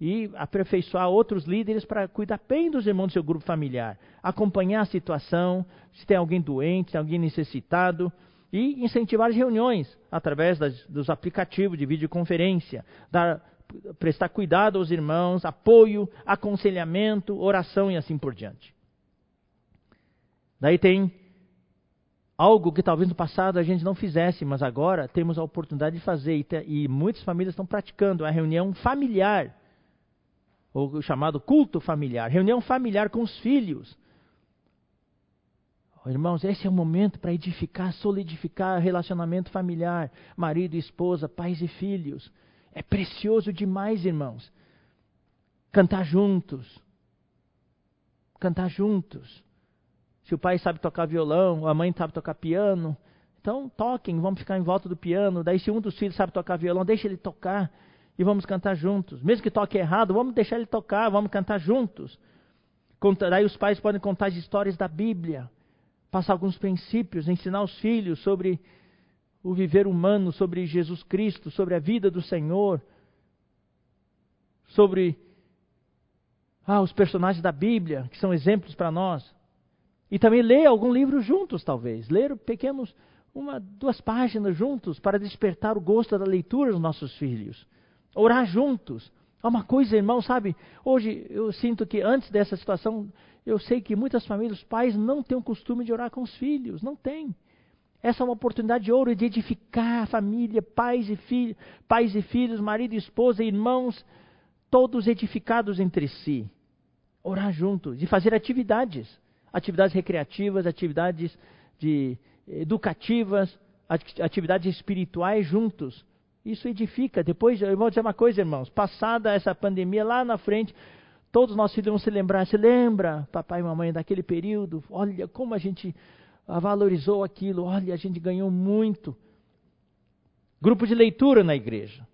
e aperfeiçoar outros líderes para cuidar bem dos irmãos do seu grupo familiar, acompanhar a situação, se tem alguém doente, se tem alguém necessitado e incentivar as reuniões através das, dos aplicativos de videoconferência, dar, prestar cuidado aos irmãos, apoio, aconselhamento, oração e assim por diante. Daí tem algo que talvez no passado a gente não fizesse, mas agora temos a oportunidade de fazer e, e muitas famílias estão praticando a reunião familiar, ou chamado culto familiar, reunião familiar com os filhos. Irmãos, esse é o momento para edificar, solidificar relacionamento familiar, marido e esposa, pais e filhos. É precioso demais, irmãos. Cantar juntos. Cantar juntos. Se o pai sabe tocar violão, a mãe sabe tocar piano, então toquem, vamos ficar em volta do piano. Daí, se um dos filhos sabe tocar violão, deixa ele tocar e vamos cantar juntos. Mesmo que toque errado, vamos deixar ele tocar, vamos cantar juntos. Daí os pais podem contar as histórias da Bíblia passar alguns princípios, ensinar os filhos sobre o viver humano, sobre Jesus Cristo, sobre a vida do Senhor, sobre ah, os personagens da Bíblia, que são exemplos para nós. E também ler algum livro juntos, talvez. Ler pequenos, uma, duas páginas juntos, para despertar o gosto da leitura dos nossos filhos. Orar juntos. É uma coisa, irmão, sabe? Hoje eu sinto que antes dessa situação eu sei que muitas famílias, os pais não têm o costume de orar com os filhos, não tem. Essa é uma oportunidade de ouro de edificar a família, pais e filhos, pais e filhos, marido e esposa, irmãos, todos edificados entre si. Orar juntos e fazer atividades, atividades recreativas, atividades de, educativas, atividades espirituais juntos. Isso edifica. Depois, eu vou dizer uma coisa, irmãos, passada essa pandemia lá na frente, Todos nós filhos vão se lembrar. Se lembra, papai e mamãe, daquele período? Olha como a gente valorizou aquilo. Olha, a gente ganhou muito. Grupo de leitura na igreja.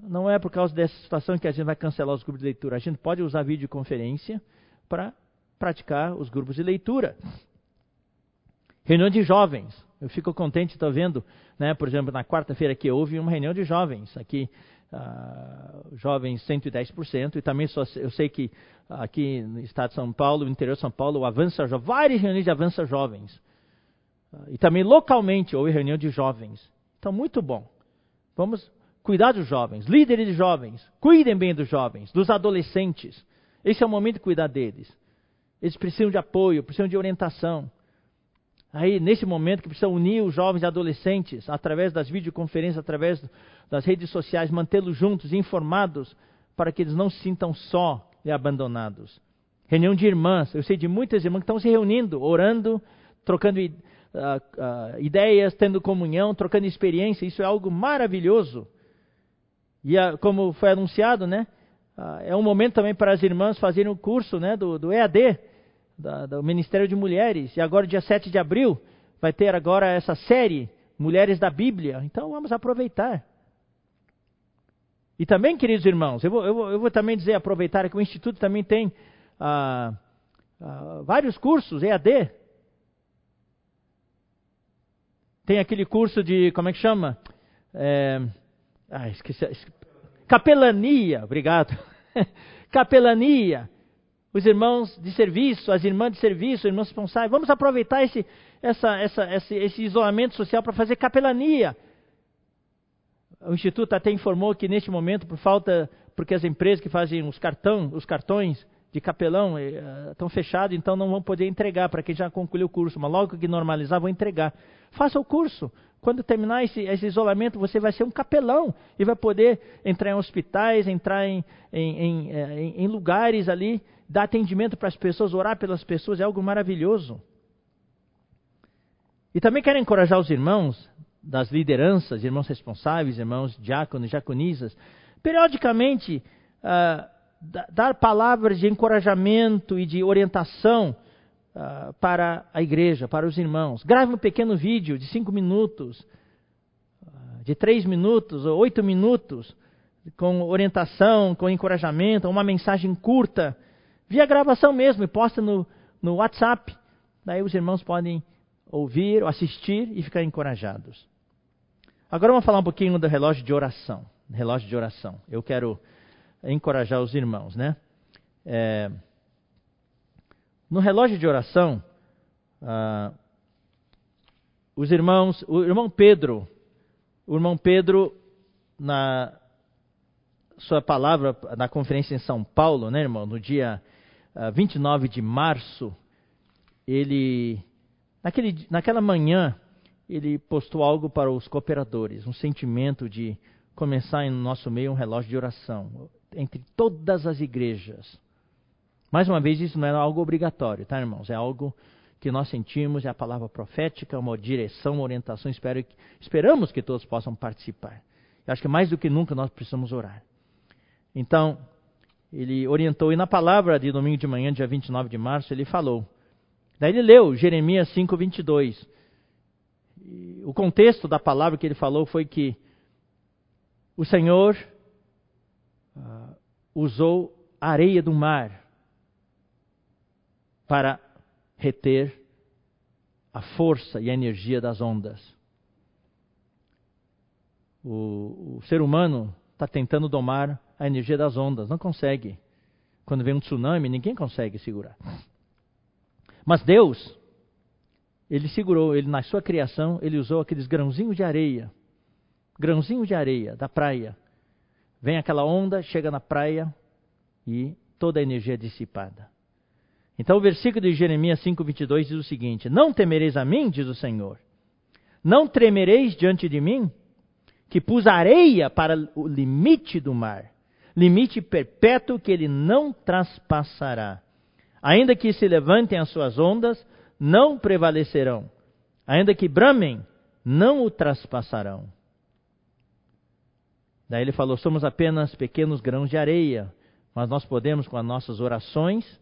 Não é por causa dessa situação que a gente vai cancelar os grupos de leitura. A gente pode usar videoconferência para praticar os grupos de leitura. Reunião de jovens. Eu fico contente, estou vendo, né, por exemplo, na quarta-feira que houve uma reunião de jovens aqui uh, jovens 110%, e também só, eu sei que aqui no estado de São Paulo, no interior de São Paulo, Avança Jovens, várias reuniões de Avança Jovens. Uh, e também localmente houve reunião de jovens. Então, muito bom. Vamos cuidar dos jovens, líderes de jovens, cuidem bem dos jovens, dos adolescentes. Esse é o momento de cuidar deles. Eles precisam de apoio, precisam de orientação. Aí, nesse momento que precisa unir os jovens e adolescentes, através das videoconferências, através das redes sociais, mantê-los juntos, informados, para que eles não se sintam só e abandonados. Reunião de irmãs. Eu sei de muitas irmãs que estão se reunindo, orando, trocando uh, uh, ideias, tendo comunhão, trocando experiência. Isso é algo maravilhoso. E uh, como foi anunciado, né? é um momento também para as irmãs fazerem o curso né, do, do EAD, da, do Ministério de Mulheres. E agora, dia 7 de abril, vai ter agora essa série, Mulheres da Bíblia. Então vamos aproveitar. E também, queridos irmãos, eu vou, eu vou, eu vou também dizer, aproveitar que o Instituto também tem ah, ah, vários cursos, EAD. Tem aquele curso de, como é que chama? É, ah, esqueci, capelania, obrigado. *laughs* capelania. Os irmãos de serviço, as irmãs de serviço, irmãos responsáveis. Vamos aproveitar esse, essa, essa, esse, esse isolamento social para fazer capelania o Instituto até informou que neste momento, por falta, porque as empresas que fazem os, cartão, os cartões de capelão uh, estão fechados, então não vão poder entregar para quem já concluiu o curso. Mas logo que normalizar, vão entregar. Faça o curso. Quando terminar esse, esse, isolamento, você vai ser um capelão e vai poder entrar em hospitais, entrar em, em, em, eh, em lugares ali, dar atendimento para as pessoas, orar pelas pessoas. É algo maravilhoso. E também quero encorajar os irmãos das lideranças, irmãos responsáveis, irmãos diáconos, diaconisas, periodicamente uh, dar palavras de encorajamento e de orientação uh, para a igreja, para os irmãos. Grave um pequeno vídeo de cinco minutos, uh, de três minutos ou oito minutos, com orientação, com encorajamento, uma mensagem curta, via gravação mesmo, e posta no, no WhatsApp. Daí os irmãos podem ouvir, assistir e ficar encorajados. Agora vamos falar um pouquinho do relógio de oração. Relógio de oração. Eu quero encorajar os irmãos, né? É, no relógio de oração, ah, os irmãos, o irmão Pedro, o irmão Pedro, na sua palavra na conferência em São Paulo, né, irmão, no dia 29 de março, ele, naquele, naquela manhã, ele postou algo para os cooperadores, um sentimento de começar em nosso meio um relógio de oração entre todas as igrejas. Mais uma vez, isso não é algo obrigatório, tá, irmãos? É algo que nós sentimos, é a palavra profética, uma direção, uma orientação. Espero, esperamos que todos possam participar. Eu acho que mais do que nunca nós precisamos orar. Então, ele orientou, e na palavra de domingo de manhã, dia 29 de março, ele falou. Daí ele leu Jeremias 5, 22. E o contexto da palavra que ele falou foi que o Senhor uh, usou a areia do mar para reter a força e a energia das ondas. O, o ser humano está tentando domar a energia das ondas, não consegue. Quando vem um tsunami, ninguém consegue segurar. Mas Deus, ele segurou, ele na sua criação, ele usou aqueles grãozinhos de areia, grãozinho de areia da praia. Vem aquela onda, chega na praia e toda a energia é dissipada. Então o versículo de Jeremias 5:22 diz o seguinte: Não temereis a mim, diz o Senhor. Não tremereis diante de mim, que pus areia para o limite do mar, limite perpétuo que ele não traspassará. Ainda que se levantem as suas ondas, não prevalecerão. Ainda que bramem, não o traspassarão. Daí ele falou: somos apenas pequenos grãos de areia, mas nós podemos, com as nossas orações,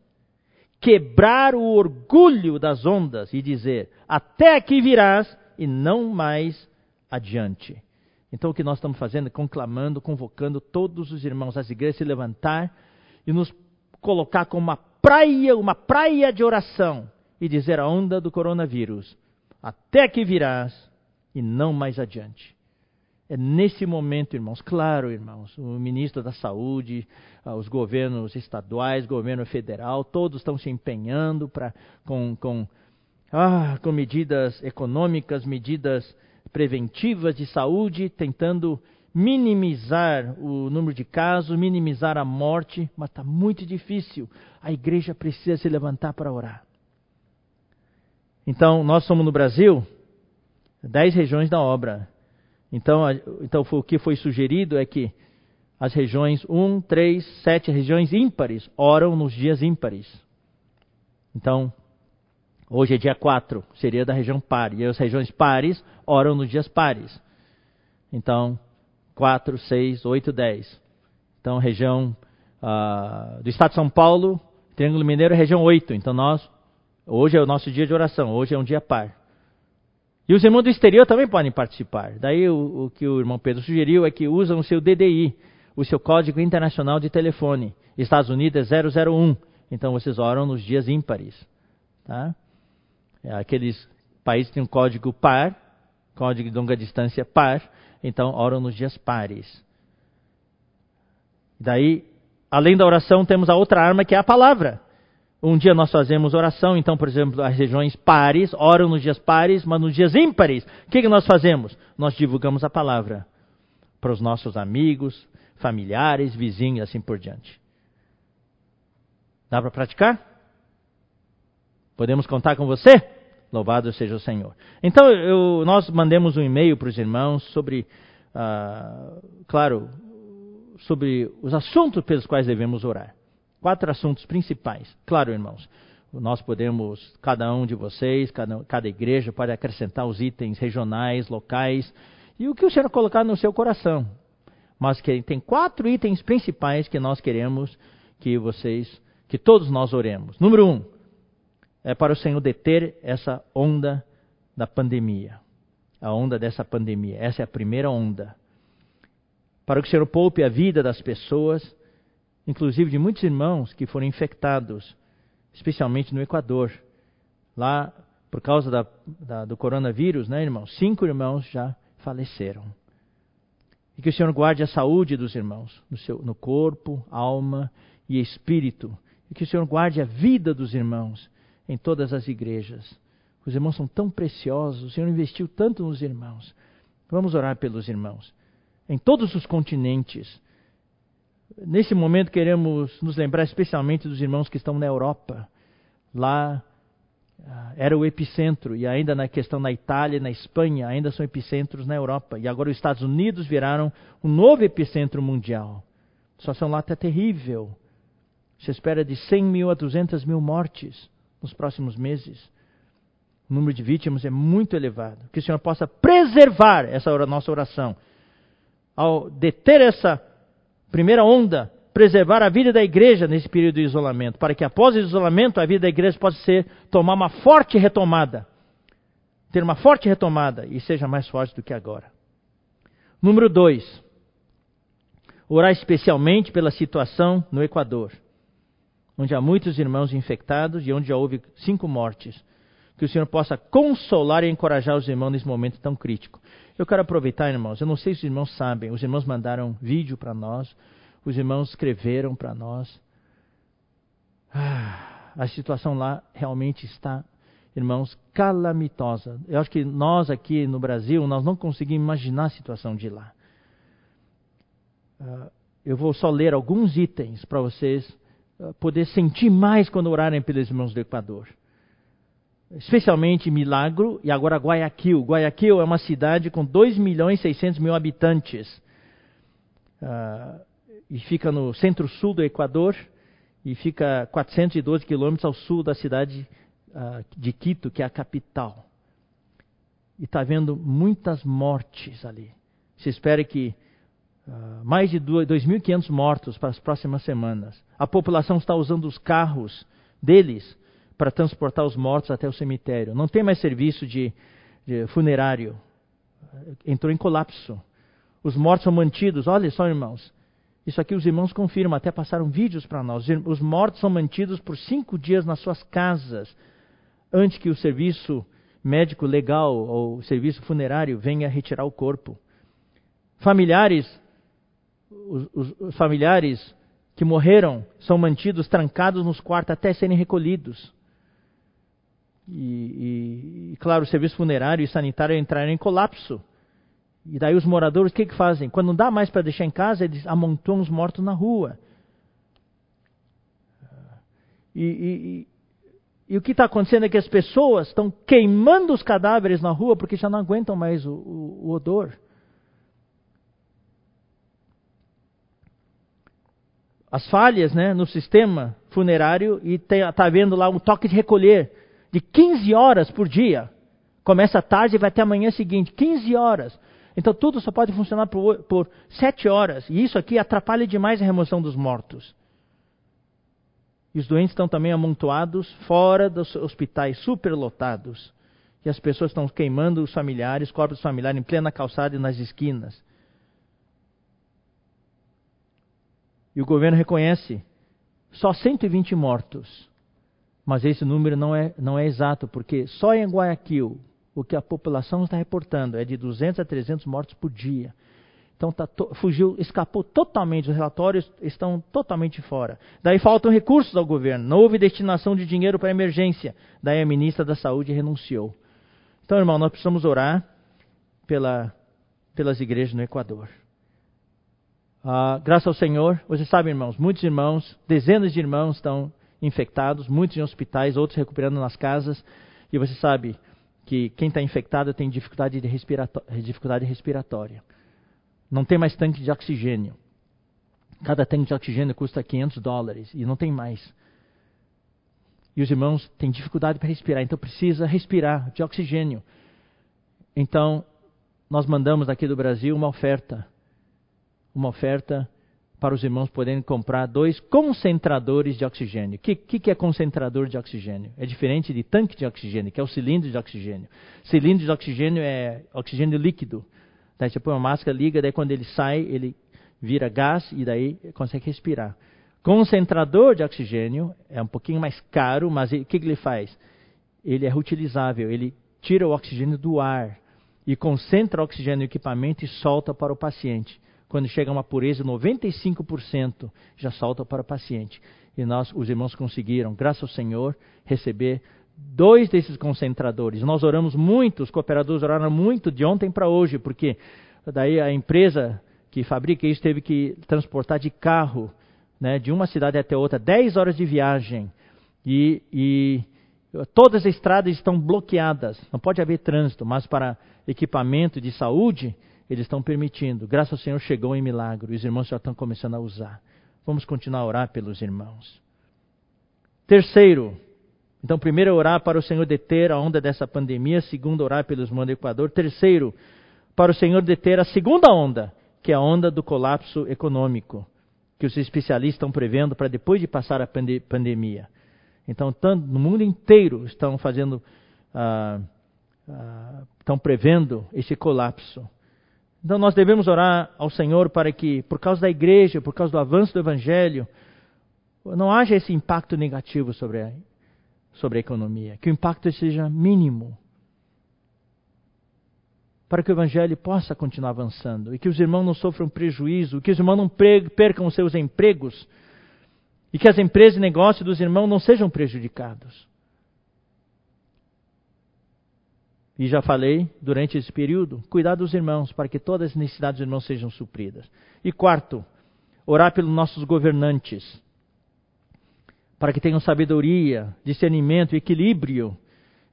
quebrar o orgulho das ondas e dizer: até aqui virás e não mais adiante. Então o que nós estamos fazendo é conclamando, convocando todos os irmãos das igrejas se levantar e nos colocar como uma praia, uma praia de oração e dizer a onda do coronavírus: até que virás e não mais adiante. É nesse momento, irmãos, claro, irmãos, o ministro da Saúde, ah, os governos estaduais, governo federal, todos estão se empenhando para com, com, ah, com medidas econômicas, medidas preventivas de saúde, tentando minimizar o número de casos, minimizar a morte, mas está muito difícil. A igreja precisa se levantar para orar. Então, nós somos no Brasil, dez regiões da obra. Então, então o que foi sugerido é que as regiões 1, 3, 7 regiões ímpares oram nos dias ímpares. Então, Hoje é dia 4, seria da região par. E as regiões pares oram nos dias pares. Então, 4, 6, 8, 10. Então, região uh, do estado de São Paulo, Triângulo Mineiro, região 8. Então, nós, hoje é o nosso dia de oração, hoje é um dia par. E os irmãos do exterior também podem participar. Daí, o, o que o irmão Pedro sugeriu é que usam o seu DDI, o seu Código Internacional de Telefone. Estados Unidos é 001. Então, vocês oram nos dias ímpares. Tá? É, aqueles países têm um código par, código de longa distância par, então oram nos dias pares. Daí, além da oração, temos a outra arma que é a palavra. Um dia nós fazemos oração, então, por exemplo, as regiões pares oram nos dias pares, mas nos dias ímpares, o que, que nós fazemos? Nós divulgamos a palavra para os nossos amigos, familiares, vizinhos, assim por diante. Dá para praticar? Podemos contar com você? Louvado seja o Senhor. Então, eu, nós mandemos um e-mail para os irmãos sobre, ah, claro, sobre os assuntos pelos quais devemos orar. Quatro assuntos principais. Claro, irmãos, nós podemos, cada um de vocês, cada, cada igreja pode acrescentar os itens regionais, locais, e o que o Senhor colocar no seu coração. Mas que tem quatro itens principais que nós queremos que vocês, que todos nós oremos. Número um, é para o Senhor deter essa onda da pandemia. A onda dessa pandemia. Essa é a primeira onda. para que o Senhor poupe a vida das pessoas, inclusive de muitos irmãos que foram infectados, especialmente no Equador. Lá, por causa da, da, do coronavírus, né, irmãos? Cinco irmãos já faleceram. E que o Senhor guarde a saúde dos irmãos, no, seu, no corpo, alma e espírito. E que o Senhor guarde a vida dos irmãos em todas as igrejas. Os irmãos são tão preciosos, o Senhor investiu tanto nos irmãos. Vamos orar pelos irmãos. Em todos os continentes. Nesse momento queremos nos lembrar especialmente dos irmãos que estão na Europa. Lá ah, era o epicentro, e ainda na questão na Itália e na Espanha, ainda são epicentros na Europa. E agora os Estados Unidos viraram um novo epicentro mundial. A situação lá está terrível. Se espera de 100 mil a 200 mil mortes nos próximos meses. O número de vítimas é muito elevado. Que o Senhor possa preservar essa nossa oração. Ao deter essa primeira onda, preservar a vida da igreja nesse período de isolamento, para que após o isolamento a vida da igreja possa ser tomar uma forte retomada, ter uma forte retomada e seja mais forte do que agora. Número dois, orar especialmente pela situação no Equador, onde há muitos irmãos infectados e onde já houve cinco mortes. Que o Senhor possa consolar e encorajar os irmãos nesse momento tão crítico. Eu quero aproveitar, irmãos, eu não sei se os irmãos sabem, os irmãos mandaram vídeo para nós, os irmãos escreveram para nós. Ah, a situação lá realmente está, irmãos, calamitosa. Eu acho que nós aqui no Brasil, nós não conseguimos imaginar a situação de lá. Uh, eu vou só ler alguns itens para vocês poder sentir mais quando orarem pelos irmãos do Equador. Especialmente Milagro e agora Guayaquil. Guayaquil é uma cidade com 2 milhões e 600 mil habitantes. Uh, e fica no centro-sul do Equador e fica 412 quilômetros ao sul da cidade uh, de Quito, que é a capital. E está havendo muitas mortes ali. Se espera que uh, mais de 2.500 mortos para as próximas semanas. A população está usando os carros deles para transportar os mortos até o cemitério. Não tem mais serviço de, de funerário. Entrou em colapso. Os mortos são mantidos. Olha só, irmãos. Isso aqui os irmãos confirmam, até passaram vídeos para nós. Os mortos são mantidos por cinco dias nas suas casas, antes que o serviço médico legal ou o serviço funerário venha retirar o corpo. Familiares, os, os, os familiares que morreram são mantidos trancados nos quartos até serem recolhidos. E, e, e claro, o serviço funerário e sanitário entraram em colapso. E daí os moradores, o que, que fazem? Quando não dá mais para deixar em casa, eles amontoam os mortos na rua. E, e, e o que está acontecendo é que as pessoas estão queimando os cadáveres na rua porque já não aguentam mais o, o, o odor. As falhas né, no sistema funerário e está havendo lá um toque de recolher de 15 horas por dia. Começa tarde e vai até amanhã seguinte, 15 horas. Então tudo só pode funcionar por, por sete horas. E isso aqui atrapalha demais a remoção dos mortos. E os doentes estão também amontoados fora dos hospitais superlotados. E as pessoas estão queimando os familiares, corpos familiares em plena calçada e nas esquinas. E o governo reconhece só 120 mortos. Mas esse número não é, não é exato, porque só em Guayaquil, o que a população está reportando é de 200 a 300 mortos por dia. Então tá fugiu, escapou totalmente, os relatórios estão totalmente fora. Daí faltam recursos ao governo, não houve destinação de dinheiro para emergência. Daí a ministra da Saúde renunciou. Então, irmão, nós precisamos orar pela, pelas igrejas no Equador. Ah, graças ao Senhor, vocês sabem, irmãos, muitos irmãos, dezenas de irmãos estão infectados, muitos em hospitais, outros recuperando nas casas. E você sabe, que quem está infectado tem dificuldade, de dificuldade respiratória. Não tem mais tanque de oxigênio. Cada tanque de oxigênio custa 500 dólares e não tem mais. E os irmãos têm dificuldade para respirar, então precisa respirar de oxigênio. Então, nós mandamos aqui do Brasil uma oferta. Uma oferta para os irmãos poderem comprar dois concentradores de oxigênio. O que, que, é concentrador de oxigênio? É diferente de tanque de oxigênio, que é o cilindro de oxigênio. Cilindro de oxigênio é oxigênio líquido. Daí você põe uma máscara, liga, daí quando ele sai, ele vira gás e daí consegue respirar. Concentrador de oxigênio é um pouquinho mais caro, mas o que, que ele faz? Ele é reutilizável, ele tira o oxigênio do ar e concentra o oxigênio no equipamento e solta para o paciente. Quando chega uma pureza de 95%, já solta para o paciente. E nós, os irmãos, conseguiram, graças ao Senhor, receber dois desses concentradores. Nós oramos muito, os cooperadores oraram muito de ontem para hoje, porque daí a empresa que fabrica isso teve que transportar de carro, né, de uma cidade até outra, 10 horas de viagem. E, e todas as estradas estão bloqueadas, não pode haver trânsito, mas para equipamento de saúde, eles estão permitindo. Graças ao Senhor chegou em milagre, os irmãos já estão começando a usar. Vamos continuar a orar pelos irmãos. Terceiro, então, primeiro, é orar para o Senhor deter a onda dessa pandemia. Segundo, orar pelos irmãos do Equador. Terceiro, para o Senhor deter a segunda onda, que é a onda do colapso econômico, que os especialistas estão prevendo para depois de passar a pandemia. Então, no mundo inteiro estão fazendo, ah, ah, estão prevendo esse colapso. Então, nós devemos orar ao Senhor para que, por causa da igreja, por causa do avanço do Evangelho, não haja esse impacto negativo sobre a sobre a economia, que o impacto seja mínimo, para que o evangelho possa continuar avançando e que os irmãos não sofram prejuízo, que os irmãos não percam seus empregos e que as empresas e negócios dos irmãos não sejam prejudicados. E já falei durante esse período, cuidar dos irmãos para que todas as necessidades dos irmãos sejam supridas. E quarto, orar pelos nossos governantes para que tenham sabedoria, discernimento e equilíbrio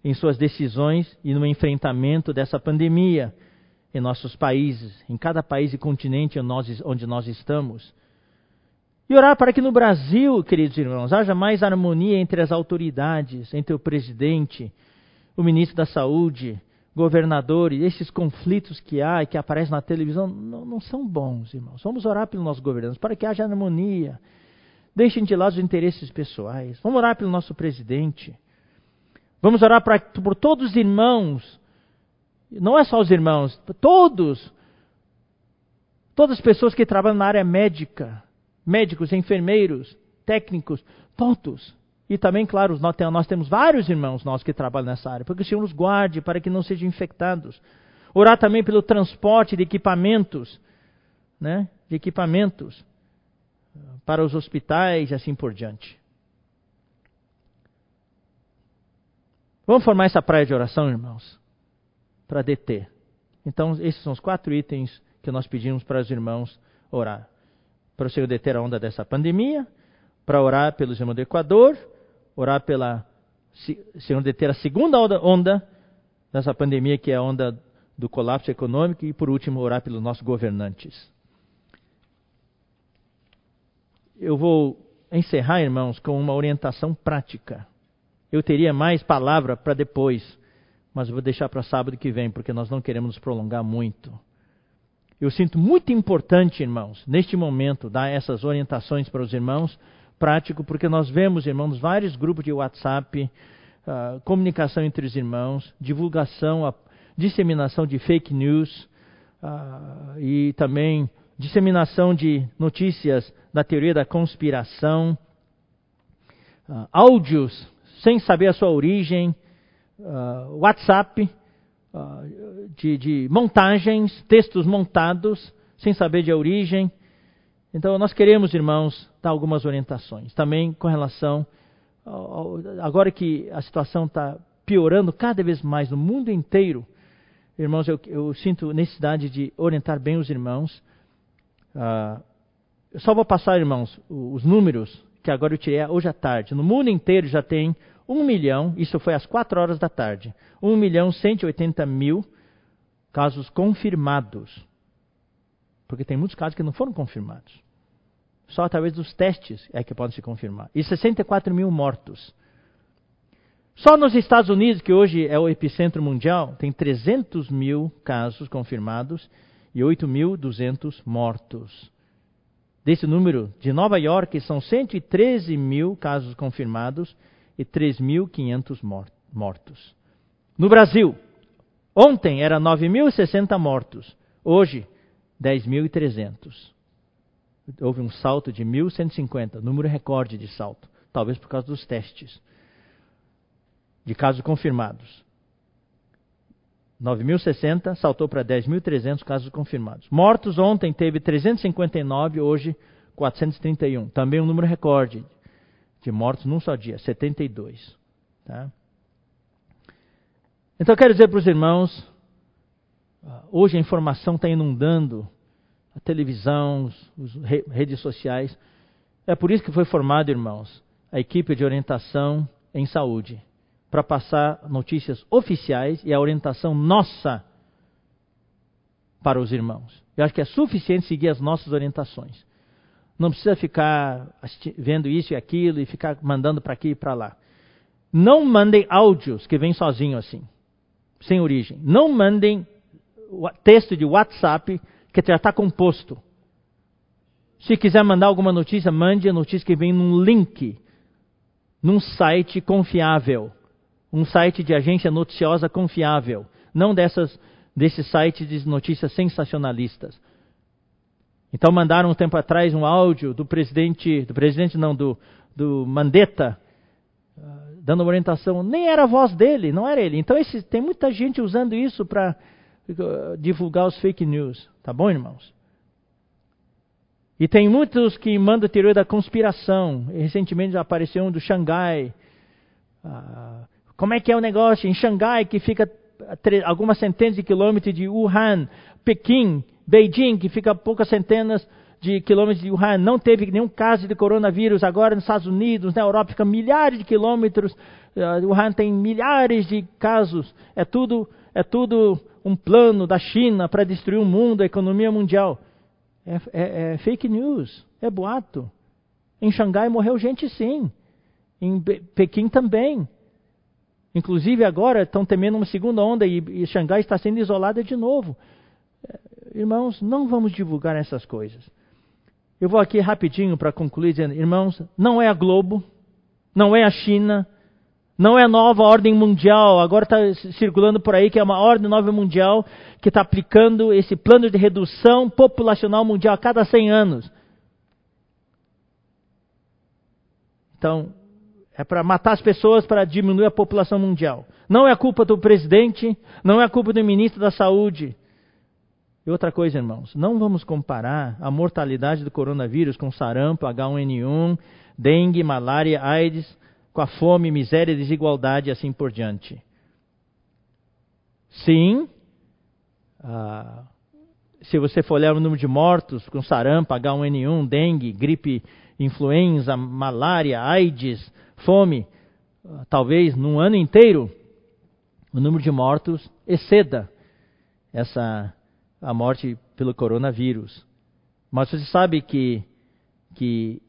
em suas decisões e no enfrentamento dessa pandemia em nossos países, em cada país e continente onde nós estamos. E orar para que no Brasil, queridos irmãos, haja mais harmonia entre as autoridades, entre o presidente, o ministro da Saúde, governadores, esses conflitos que há e que aparecem na televisão não, não são bons, irmãos. Vamos orar pelos nossos governantes, para que haja harmonia, Deixem de lado os interesses pessoais. Vamos orar pelo nosso presidente. Vamos orar pra, por todos os irmãos. Não é só os irmãos, todos. Todas as pessoas que trabalham na área médica. Médicos, enfermeiros, técnicos, todos. E também, claro, nós temos vários irmãos nossos que trabalham nessa área, porque o Senhor nos guarde para que não sejam infectados. Orar também pelo transporte de equipamentos, né? De equipamentos para os hospitais e assim por diante. Vamos formar essa praia de oração, irmãos, para deter. Então, esses são os quatro itens que nós pedimos para os irmãos orar. Para o Senhor deter a onda dessa pandemia, para orar pelos irmãos do Equador, orar pela Senhor deter a segunda onda, onda dessa pandemia, que é a onda do colapso econômico, e por último, orar pelos nossos governantes eu vou encerrar, irmãos, com uma orientação prática. Eu teria mais palavra para depois, mas vou deixar para sábado que vem, porque nós não queremos nos prolongar muito. Eu sinto muito importante, irmãos, neste momento, dar essas orientações para os irmãos, prático, porque nós vemos, irmãos, vários grupos de WhatsApp, uh, comunicação entre os irmãos, divulgação, disseminação de fake news uh, e também disseminação de notícias da teoria da conspiração, uh, áudios sem saber a sua origem, WhatsApp de, de, montagens, textos montados sem saber de origem. Então, nós queremos, irmãos, dar algumas orientações. Também com relação, ao, agora que a situação está piorando cada vez mais no mundo inteiro, irmãos, eu, eu sinto necessidade de orientar bem os irmãos. Uh, eu só vou passar, irmãos, os números que agora eu tirei hoje à tarde. No mundo inteiro já tem 1 milhão, isso foi às 4 horas da tarde, 1 milhão 180 mil casos confirmados. Porque tem muitos casos que não foram confirmados. Só através dos testes é que podem se confirmar. E 64 mil mortos. Só nos Estados Unidos, que hoje é o epicentro mundial, tem 300 mil casos confirmados e 8.200 mortos. Desse número de Nova York, são 113 mil casos confirmados e 3.500 mortos. No Brasil, ontem era 9.060 mortos, hoje 10.300. houve um salto de 1.150, número recorde de salto, talvez por causa dos testes de casos confirmados. 9.060 saltou para 10.300 casos confirmados. Mortos ontem teve 359, hoje 431. Também um número recorde de mortos num só dia, 72. Tá? Então quero dizer para os irmãos, ah, hoje a informação está inundando a televisão, as redes sociais. É por isso que foi formado, irmãos, a equipe de orientação em saúde para passar notícias oficiais e a orientação nossa para os irmãos. Eu acho que é suficiente seguir as nossas orientações. Não precisa ficar vendo isso e aquilo e ficar mandando para aqui e para lá. Não mandem áudios que vêm sozinho assim, sem origem. Não mandem texto de WhatsApp que já está composto. Se quiser mandar alguma notícia, mande a notícia que vem num link, num site confiável um site de agência noticiosa confiável, não dessas desses sites de notícias sensacionalistas. Então mandaram um tempo atrás um áudio do presidente, do presidente não, do, do Mandetta, uh, dando orientação. Nem era a voz dele, não era ele. Então esse, tem muita gente usando isso para divulgar os fake news. Tá bom, irmãos? E tem muitos que mandam teoria da conspiração. Recentemente apareceu um do Xangai. Uh, como é que é o negócio em Xangai, que fica algumas centenas de quilômetros de Wuhan, Pequim, Beijing, que fica a poucas centenas de quilômetros de Wuhan, não teve nenhum caso de coronavírus. Agora nos Estados Unidos, na Europa, fica milhares de quilômetros. Uh, Wuhan tem milhares de casos. É tudo, é tudo um plano da China para destruir o mundo, a economia mundial. É, é, é fake news, é boato. Em Xangai morreu gente sim. Em Pequim também. Inclusive agora estão temendo uma segunda onda e, e Xangai está sendo isolada de novo. É, irmãos, não vamos divulgar essas coisas. Eu vou aqui rapidinho para concluir dizendo, irmãos, não é a Globo, não é a China, não é nova ordem mundial, agora está circulando por aí que é uma ordem nova mundial que está aplicando esse plano de redução populacional mundial a cada 100 anos. Então, é para matar as pessoas para diminuir a população mundial. Não é culpa do presidente, não é culpa do ministro da Saúde. E outra coisa, irmãos, não vamos comparar a mortalidade do coronavírus com sarampo, H1N1, dengue, malária, AIDS, com a fome, miséria, desigualdade e assim por diante. Sim, ah, se você for olhar o número de mortos com sarampo, H1N1, dengue, gripe, influenza, malária, AIDS, fome, talvez num ano inteiro, o número de mortos exceda essa a morte pelo coronavírus. Mas você sabe que, que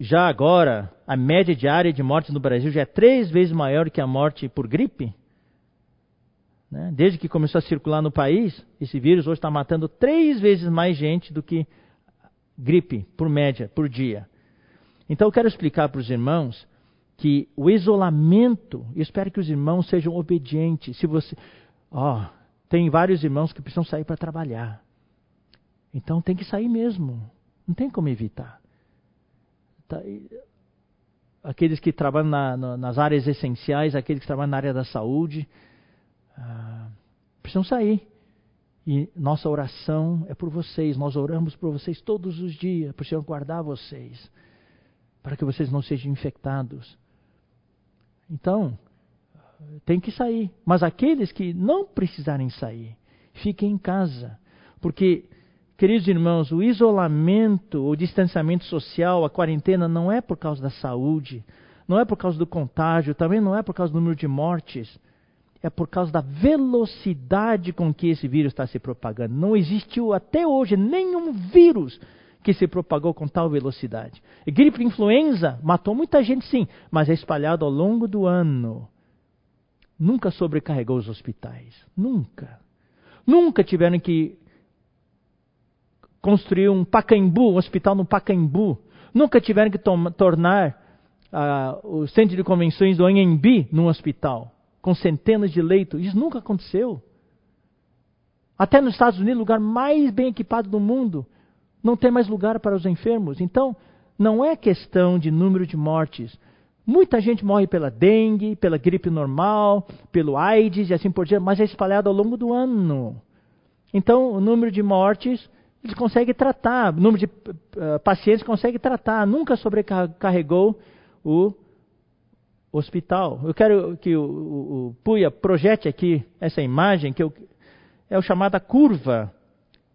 já agora a média diária de mortes no Brasil já é três vezes maior que a morte por gripe? Né? Desde que começou a circular no país, esse vírus hoje está matando três vezes mais gente do que gripe, por média, por dia. Então eu quero explicar para os irmãos que o isolamento, espero que os irmãos sejam obedientes. Se você, ó, oh, tem vários irmãos que precisam sair para trabalhar. Então tem que sair mesmo. Não tem como evitar. Tá, aqueles que trabalham na, na, nas áreas essenciais, aqueles que trabalham na área da saúde, ah, precisam sair. E nossa oração é por vocês. Nós oramos por vocês todos os dias, para o Senhor guardar vocês, para que vocês não sejam infectados. Então, tem que sair. Mas aqueles que não precisarem sair, fiquem em casa. Porque, queridos irmãos, o isolamento, o distanciamento social, a quarentena não é por causa da saúde, não é por causa do contágio, também não é por causa do número de mortes. É por causa da velocidade com que esse vírus está se propagando. Não existiu até hoje nenhum vírus que se propagou com tal velocidade. E gripe influenza matou muita gente, sim, mas é espalhado ao longo do ano. Nunca sobrecarregou os hospitais. Nunca. Nunca tiveram que construir um Pacaembu, um hospital no Pacaembu. Nunca tiveram que tornar uh, o centro de convenções do Anhembi num hospital, com centenas de leitos. Isso nunca aconteceu. Até nos Estados Unidos, lugar mais bem equipado do mundo, Não tem mais lugar para os enfermos. Então, não é questão de número de mortes. Muita gente morre pela dengue, pela gripe normal, pelo AIDS e assim por diante, mas é espalhado ao longo do ano. Então, o número de mortes eles conseguem tratar, o número de uh, pacientes consegue tratar, nunca sobrecarregou o hospital. Eu quero que o, o, o Puia projete aqui essa imagem, que eu, é o chamada curva,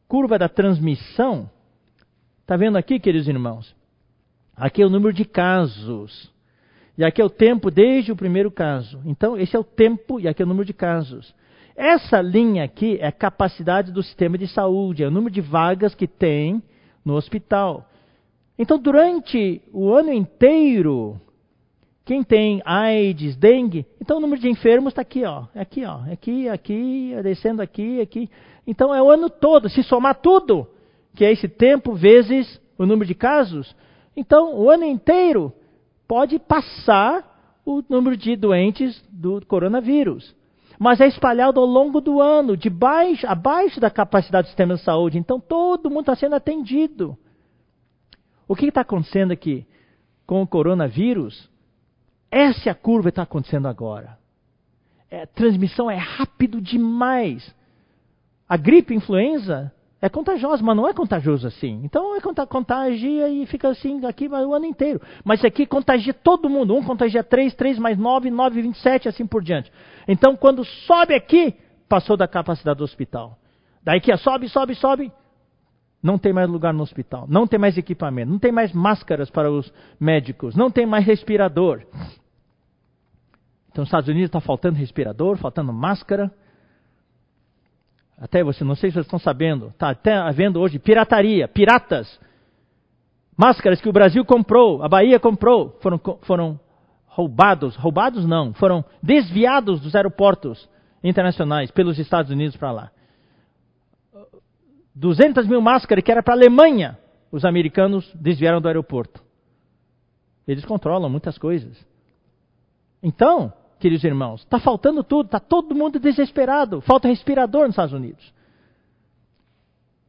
curva da transmissão. Está vendo aqui, queridos irmãos? Aqui é o número de casos. E aqui é o tempo desde o primeiro caso. Então, esse é o tempo e aqui é o número de casos. Essa linha aqui é a capacidade do sistema de saúde, é o número de vagas que tem no hospital. Então, durante o ano inteiro, quem tem AIDS, dengue, então o número de enfermos está aqui, ó, é aqui, ó, é aqui, aqui, é descendo aqui, aqui. Então é o ano todo, se somar tudo, que é esse tempo vezes o número de casos, então o ano inteiro pode passar o número de doentes do coronavírus mas é espalhado ao longo do ano, de baixo, abaixo da capacidade do sistema de saúde. Então todo mundo está sendo atendido. O que está acontecendo aqui com o coronavírus? Essa é a curva que está acontecendo agora. É, a transmissão é rápido demais. A gripe influenza é contagiosa, mas não é contagioso assim. Então é contagia e fica assim aqui o ano inteiro. Mas aqui contagia todo mundo. Um contagia 3, 3 mais 9, 9, 27 assim por diante. Então quando sobe aqui, passou da capacidade do hospital. Daí que sobe, sobe, sobe. Não tem mais lugar no hospital. Não tem mais equipamento. Não tem mais máscaras para os médicos. Não tem mais respirador. Então, nos Estados Unidos está faltando respirador, faltando máscara. Até você, não sei se vocês estão sabendo, está até havendo hoje pirataria, piratas. Máscaras que o Brasil comprou, a Bahia comprou, foram, foram roubados, roubados não, foram desviados dos aeroportos internacionais pelos Estados Unidos para lá. 200 mil máscaras que era para a Alemanha, os americanos desviaram do aeroporto. Eles controlam muitas coisas. Então, queridos irmãos. Está faltando tudo, está todo mundo desesperado. Falta respirador nos Estados Unidos.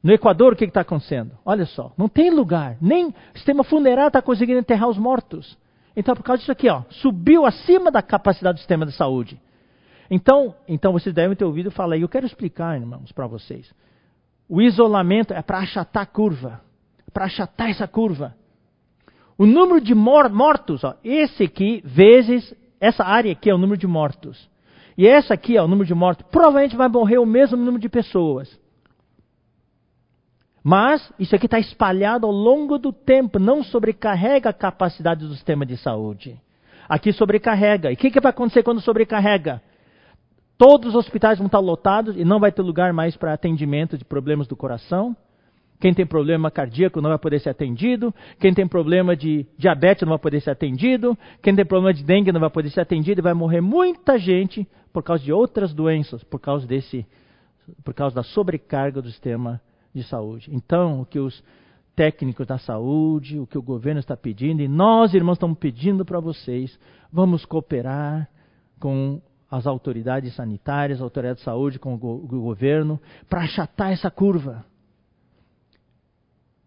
No Equador, o que está acontecendo? Olha só, não tem lugar, nem o sistema funerário está conseguindo enterrar os mortos. Então, por causa disso aqui, ó, subiu acima da capacidade do sistema de saúde. Então, então vocês devem ter ouvido falar, e eu quero explicar, irmãos, para vocês. O isolamento é para achatar a curva, para achatar essa curva. O número de mor mortos, ó, esse aqui, vezes essa área aqui é o número de mortos. E essa aqui é o número de mortos. Provavelmente vai morrer o mesmo número de pessoas. Mas isso aqui está espalhado ao longo do tempo, não sobrecarrega a capacidade do sistema de saúde. Aqui sobrecarrega. E o que, que vai acontecer quando sobrecarrega? Todos os hospitais vão estar lotados e não vai ter lugar mais para atendimento de problemas do coração, quem tem problema cardíaco não vai poder ser atendido. Quem tem problema de diabetes não vai poder ser atendido. Quem tem problema de dengue não vai poder ser atendido. E vai morrer muita gente por causa de outras doenças, por causa desse, por causa da sobrecarga do sistema de saúde. Então, o que os técnicos da saúde, o que o governo está pedindo, e nós, irmãos, estamos pedindo para vocês, vamos cooperar com as autoridades sanitárias, a autoridade de saúde, com o, go o governo, para achatar essa curva.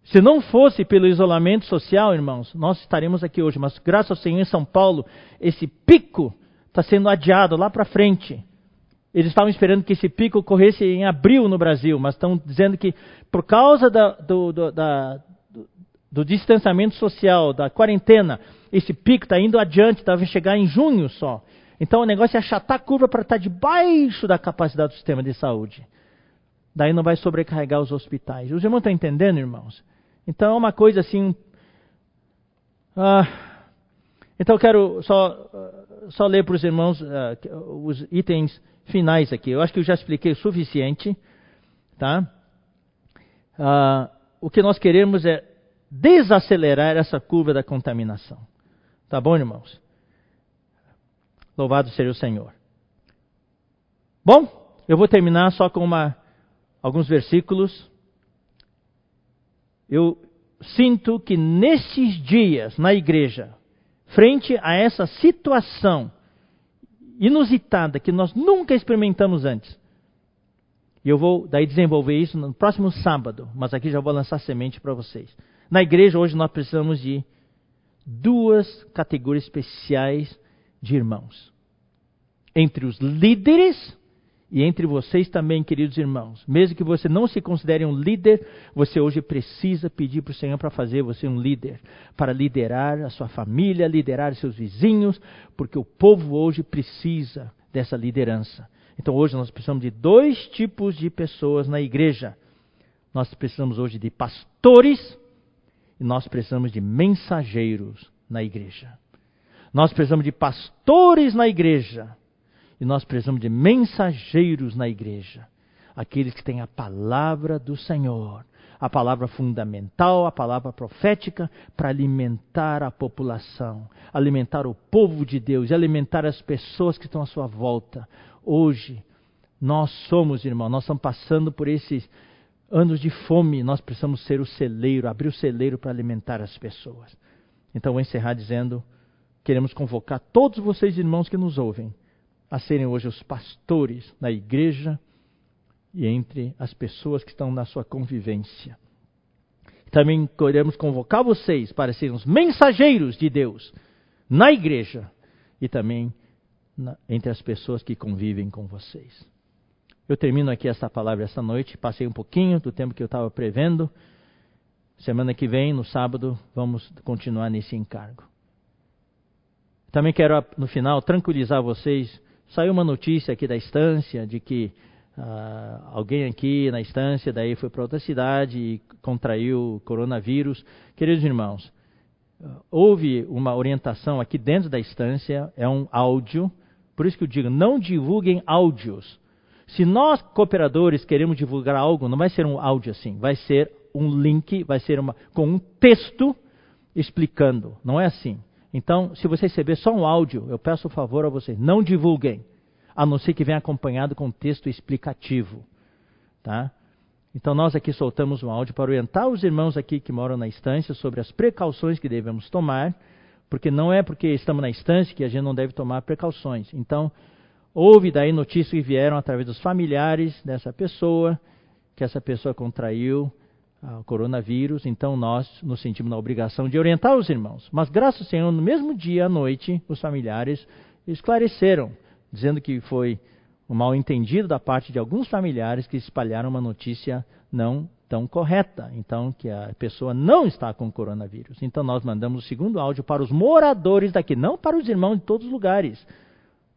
Se não fosse pelo isolamento social, irmãos, nós estaremos aqui hoje. Mas graças ao Senhor em São Paulo, esse pico está sendo adiado lá para frente. Eles estavam esperando que esse pico ocorresse em abril no Brasil, mas estão dizendo que por causa da, do, do, da, do, distanciamento social, da quarentena, esse pico está indo adiante, deve chegar em junho só. Então o negócio é achatar a curva para estar tá debaixo da capacidade do sistema de saúde. Daí não vai sobrecarregar os hospitais. Os irmãos estão entendendo, irmãos? Então é uma coisa assim. Ah, então eu quero só, só ler para os irmãos uh, os itens finais aqui. Eu acho que eu já expliquei o suficiente. Tá? Uh, o que nós queremos é desacelerar essa curva da contaminação. Tá bom, irmãos? Louvado seja o Senhor. Bom, eu vou terminar só com uma, alguns versículos eu sinto que nesses dias na igreja, frente a essa situação inusitada que nós nunca experimentamos antes, E eu vou daí desenvolver isso no próximo sábado, mas aqui já vou lançar semente para vocês. Na igreja hoje nós precisamos de duas categorias especiais de irmãos. Entre os líderes e entre vocês também, queridos irmãos. Mesmo que você não se considere um líder, você hoje precisa pedir para o Senhor para fazer você um líder, para liderar a sua família, liderar seus vizinhos, porque o povo hoje precisa dessa liderança. Então hoje nós precisamos de dois tipos de pessoas na igreja. Nós precisamos hoje de pastores e nós precisamos de mensageiros na igreja. Nós precisamos de pastores na igreja e nós precisamos de mensageiros na igreja. Aqueles que têm a palavra do Senhor, a palavra fundamental, a palavra profética, para alimentar a população, alimentar o povo de Deus e alimentar as pessoas que estão à sua volta. Hoje, nós somos, irmão, nós estamos passando por esses anos de fome, nós precisamos ser o celeiro, abrir o celeiro para alimentar as pessoas. Então, vou encerrar dizendo: queremos convocar todos vocês, irmãos que nos ouvem, a serem hoje os pastores na igreja e entre as pessoas que estão na sua convivência. Também queremos convocar vocês para serem os mensageiros de Deus na igreja e também na, entre as pessoas que convivem com vocês. Eu termino aqui essa palavra esta noite, passei um pouquinho do tempo que eu estava prevendo. Semana que vem, no sábado, vamos continuar nesse encargo. Também quero, no final, tranquilizar vocês Saiu uma notícia aqui da estância de que uh, alguém aqui na estância daí foi para outra cidade e contraiu coronavírus. Queridos irmãos, houve uma orientação aqui dentro da estância, é um áudio, por isso que eu digo, não divulguem áudios. Se nós, cooperadores, queremos divulgar algo, não vai ser um áudio assim, vai ser um link, vai ser uma, com um texto explicando. Não é assim. Então, se você receber só um áudio, eu peço o favor a vocês, não divulguem, a não ser que venha acompanhado com texto explicativo, tá? Então nós aqui soltamos um áudio para orientar os irmãos aqui que moram na estância sobre as precauções que devemos tomar, porque não é porque estamos na estância que a gente não deve tomar precauções. Então, houve daí notícias que vieram através dos familiares dessa pessoa, que essa pessoa contraiu ao coronavírus, então nós nos sentimos na obrigação de orientar os irmãos. Mas graças ao Senhor, no mesmo dia à noite, os familiares esclareceram, dizendo que foi um mal entendido da parte de alguns familiares que espalharam uma notícia não tão correta, então que a pessoa não está com coronavírus. Então nós mandamos o segundo áudio para os moradores daqui, não para os irmãos de todos os lugares.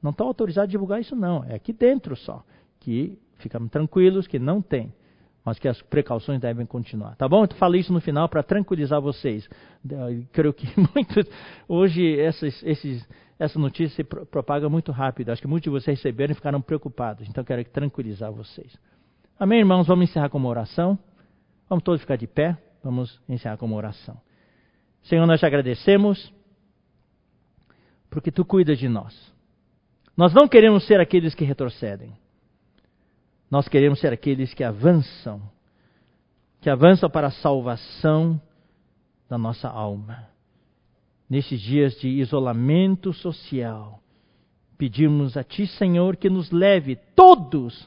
Não estão autorizados a divulgar isso não, é aqui dentro só, que ficamos tranquilos que não tem mas que as precauções devem continuar. Tá bom? Eu falei isso no final para tranquilizar vocês. Eu creio que *laughs* muitos, hoje essas, esses, essa notícia se propaga muito rápido. Acho que muitos de vocês receberam e ficaram preocupados. Então quero tranquilizar vocês. Amém, irmãos? Vamos encerrar com uma oração. Vamos todos ficar de pé. Vamos encerrar com uma oração. Senhor, nós te agradecemos porque tu cuidas de nós. Nós não queremos ser aqueles que retrocedem. Nós queremos ser aqueles que avançam, que avançam para a salvação da nossa alma. Nesses dias de isolamento social, pedimos a Ti, Senhor, que nos leve todos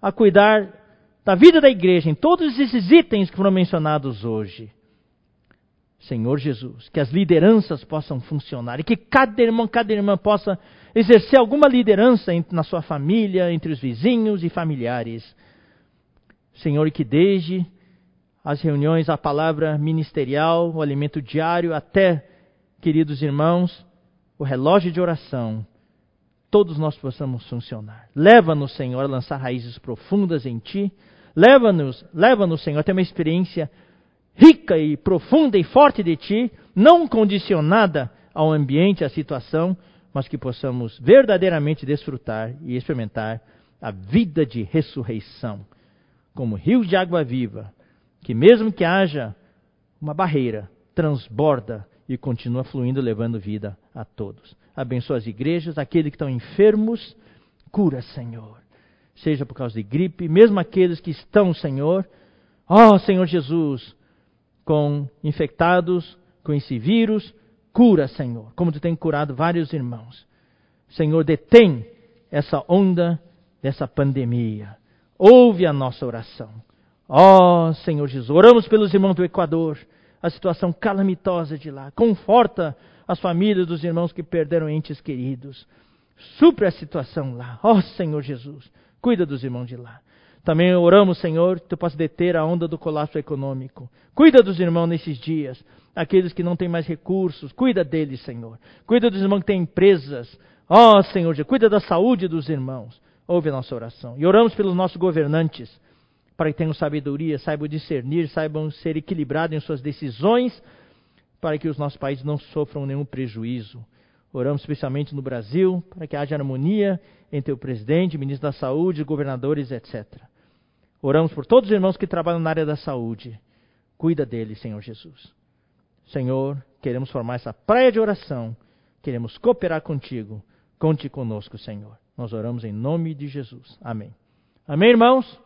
a cuidar da vida da igreja em todos esses itens que foram mencionados hoje. Senhor Jesus, que as lideranças possam funcionar e que cada irmão, cada irmã possa exercer alguma liderança na sua família, entre os vizinhos e familiares. Senhor, que desde as reuniões, a palavra ministerial, o alimento diário, até, queridos irmãos, o relógio de oração, todos nós possamos funcionar. Leva-nos, Senhor, a lançar raízes profundas em Ti. Leva-nos, leva-nos, Senhor, a ter uma experiência rica e profunda e forte de Ti, não condicionada ao ambiente, à situação, mas que possamos verdadeiramente desfrutar e experimentar a vida de ressurreição, como rios de água viva, que mesmo que haja uma barreira, transborda e continua fluindo, levando vida a todos. Abençoa as igrejas, aqueles que estão enfermos, cura, Senhor. Seja por causa de gripe, mesmo aqueles que estão, Senhor, ó oh, Senhor Jesus, com infectados com esse vírus, Cura, Senhor, como tu tem curado vários irmãos. Senhor, detém essa onda dessa pandemia. ouve a nossa oração. Ó oh, Senhor Jesus, oramos pelos irmãos do Equador, a situação calamitosa de lá. Conforta as famílias dos irmãos que perderam entes queridos. Supre a situação lá. Ó oh, Senhor Jesus, cuida dos irmãos de lá. Também oramos, Senhor, que tu possas deter a onda do colapso econômico. Cuida dos irmãos nesses dias, aqueles que não têm mais recursos. Cuida deles, Senhor. Cuida dos irmãos que têm empresas. Ó oh, Senhor, cuida da saúde dos irmãos. Ouve a nossa oração. E oramos pelos nossos governantes para que tenham sabedoria, saibam discernir, saibam ser equilibrados em suas decisões, para que os nossos países não sofram nenhum prejuízo. Oramos especialmente no Brasil, para que haja harmonia entre o presidente, ministro da Saúde, governadores, etc. Oramos por todos os irmãos que trabalham na área da saúde. Cuida deles, Senhor Jesus. Senhor, queremos formar essa praia de oração, queremos cooperar contigo. Conte conosco, Senhor. Nós oramos em nome de Jesus. Amém. Amém, irmãos?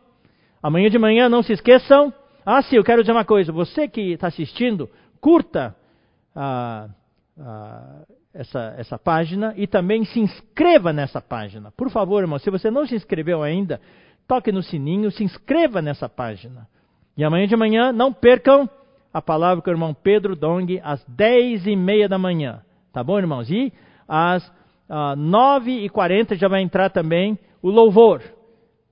Amanhã de manhã, não se esqueçam. Ah, sim, eu quero dizer uma coisa. Você que está assistindo, curta ah, ah, essa, essa página e também se inscreva nessa página. Por favor, irmão, se você não se inscreveu ainda, toque no sininho, se inscreva nessa página. E amanhã de manhã, não percam a palavra com o irmão Pedro Dong às dez e meia da manhã. Tá bom, irmãos? E às ah, nove e quarenta já vai entrar também o louvor.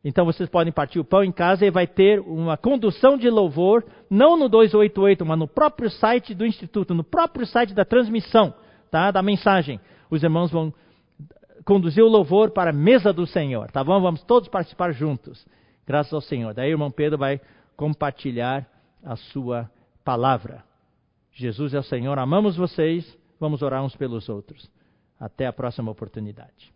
Então vocês podem partir o pão em casa e vai ter uma condução de louvor, não no 288, mas no próprio site do Instituto, no próprio site da transmissão, tá? da mensagem. Os irmãos vão conduzir o louvor para a mesa do Senhor, tá bom? Vamos todos participar juntos, graças ao Senhor. Daí o irmão Pedro vai compartilhar a sua palavra. Jesus é o Senhor, amamos vocês, vamos orar uns pelos outros. Até a próxima oportunidade.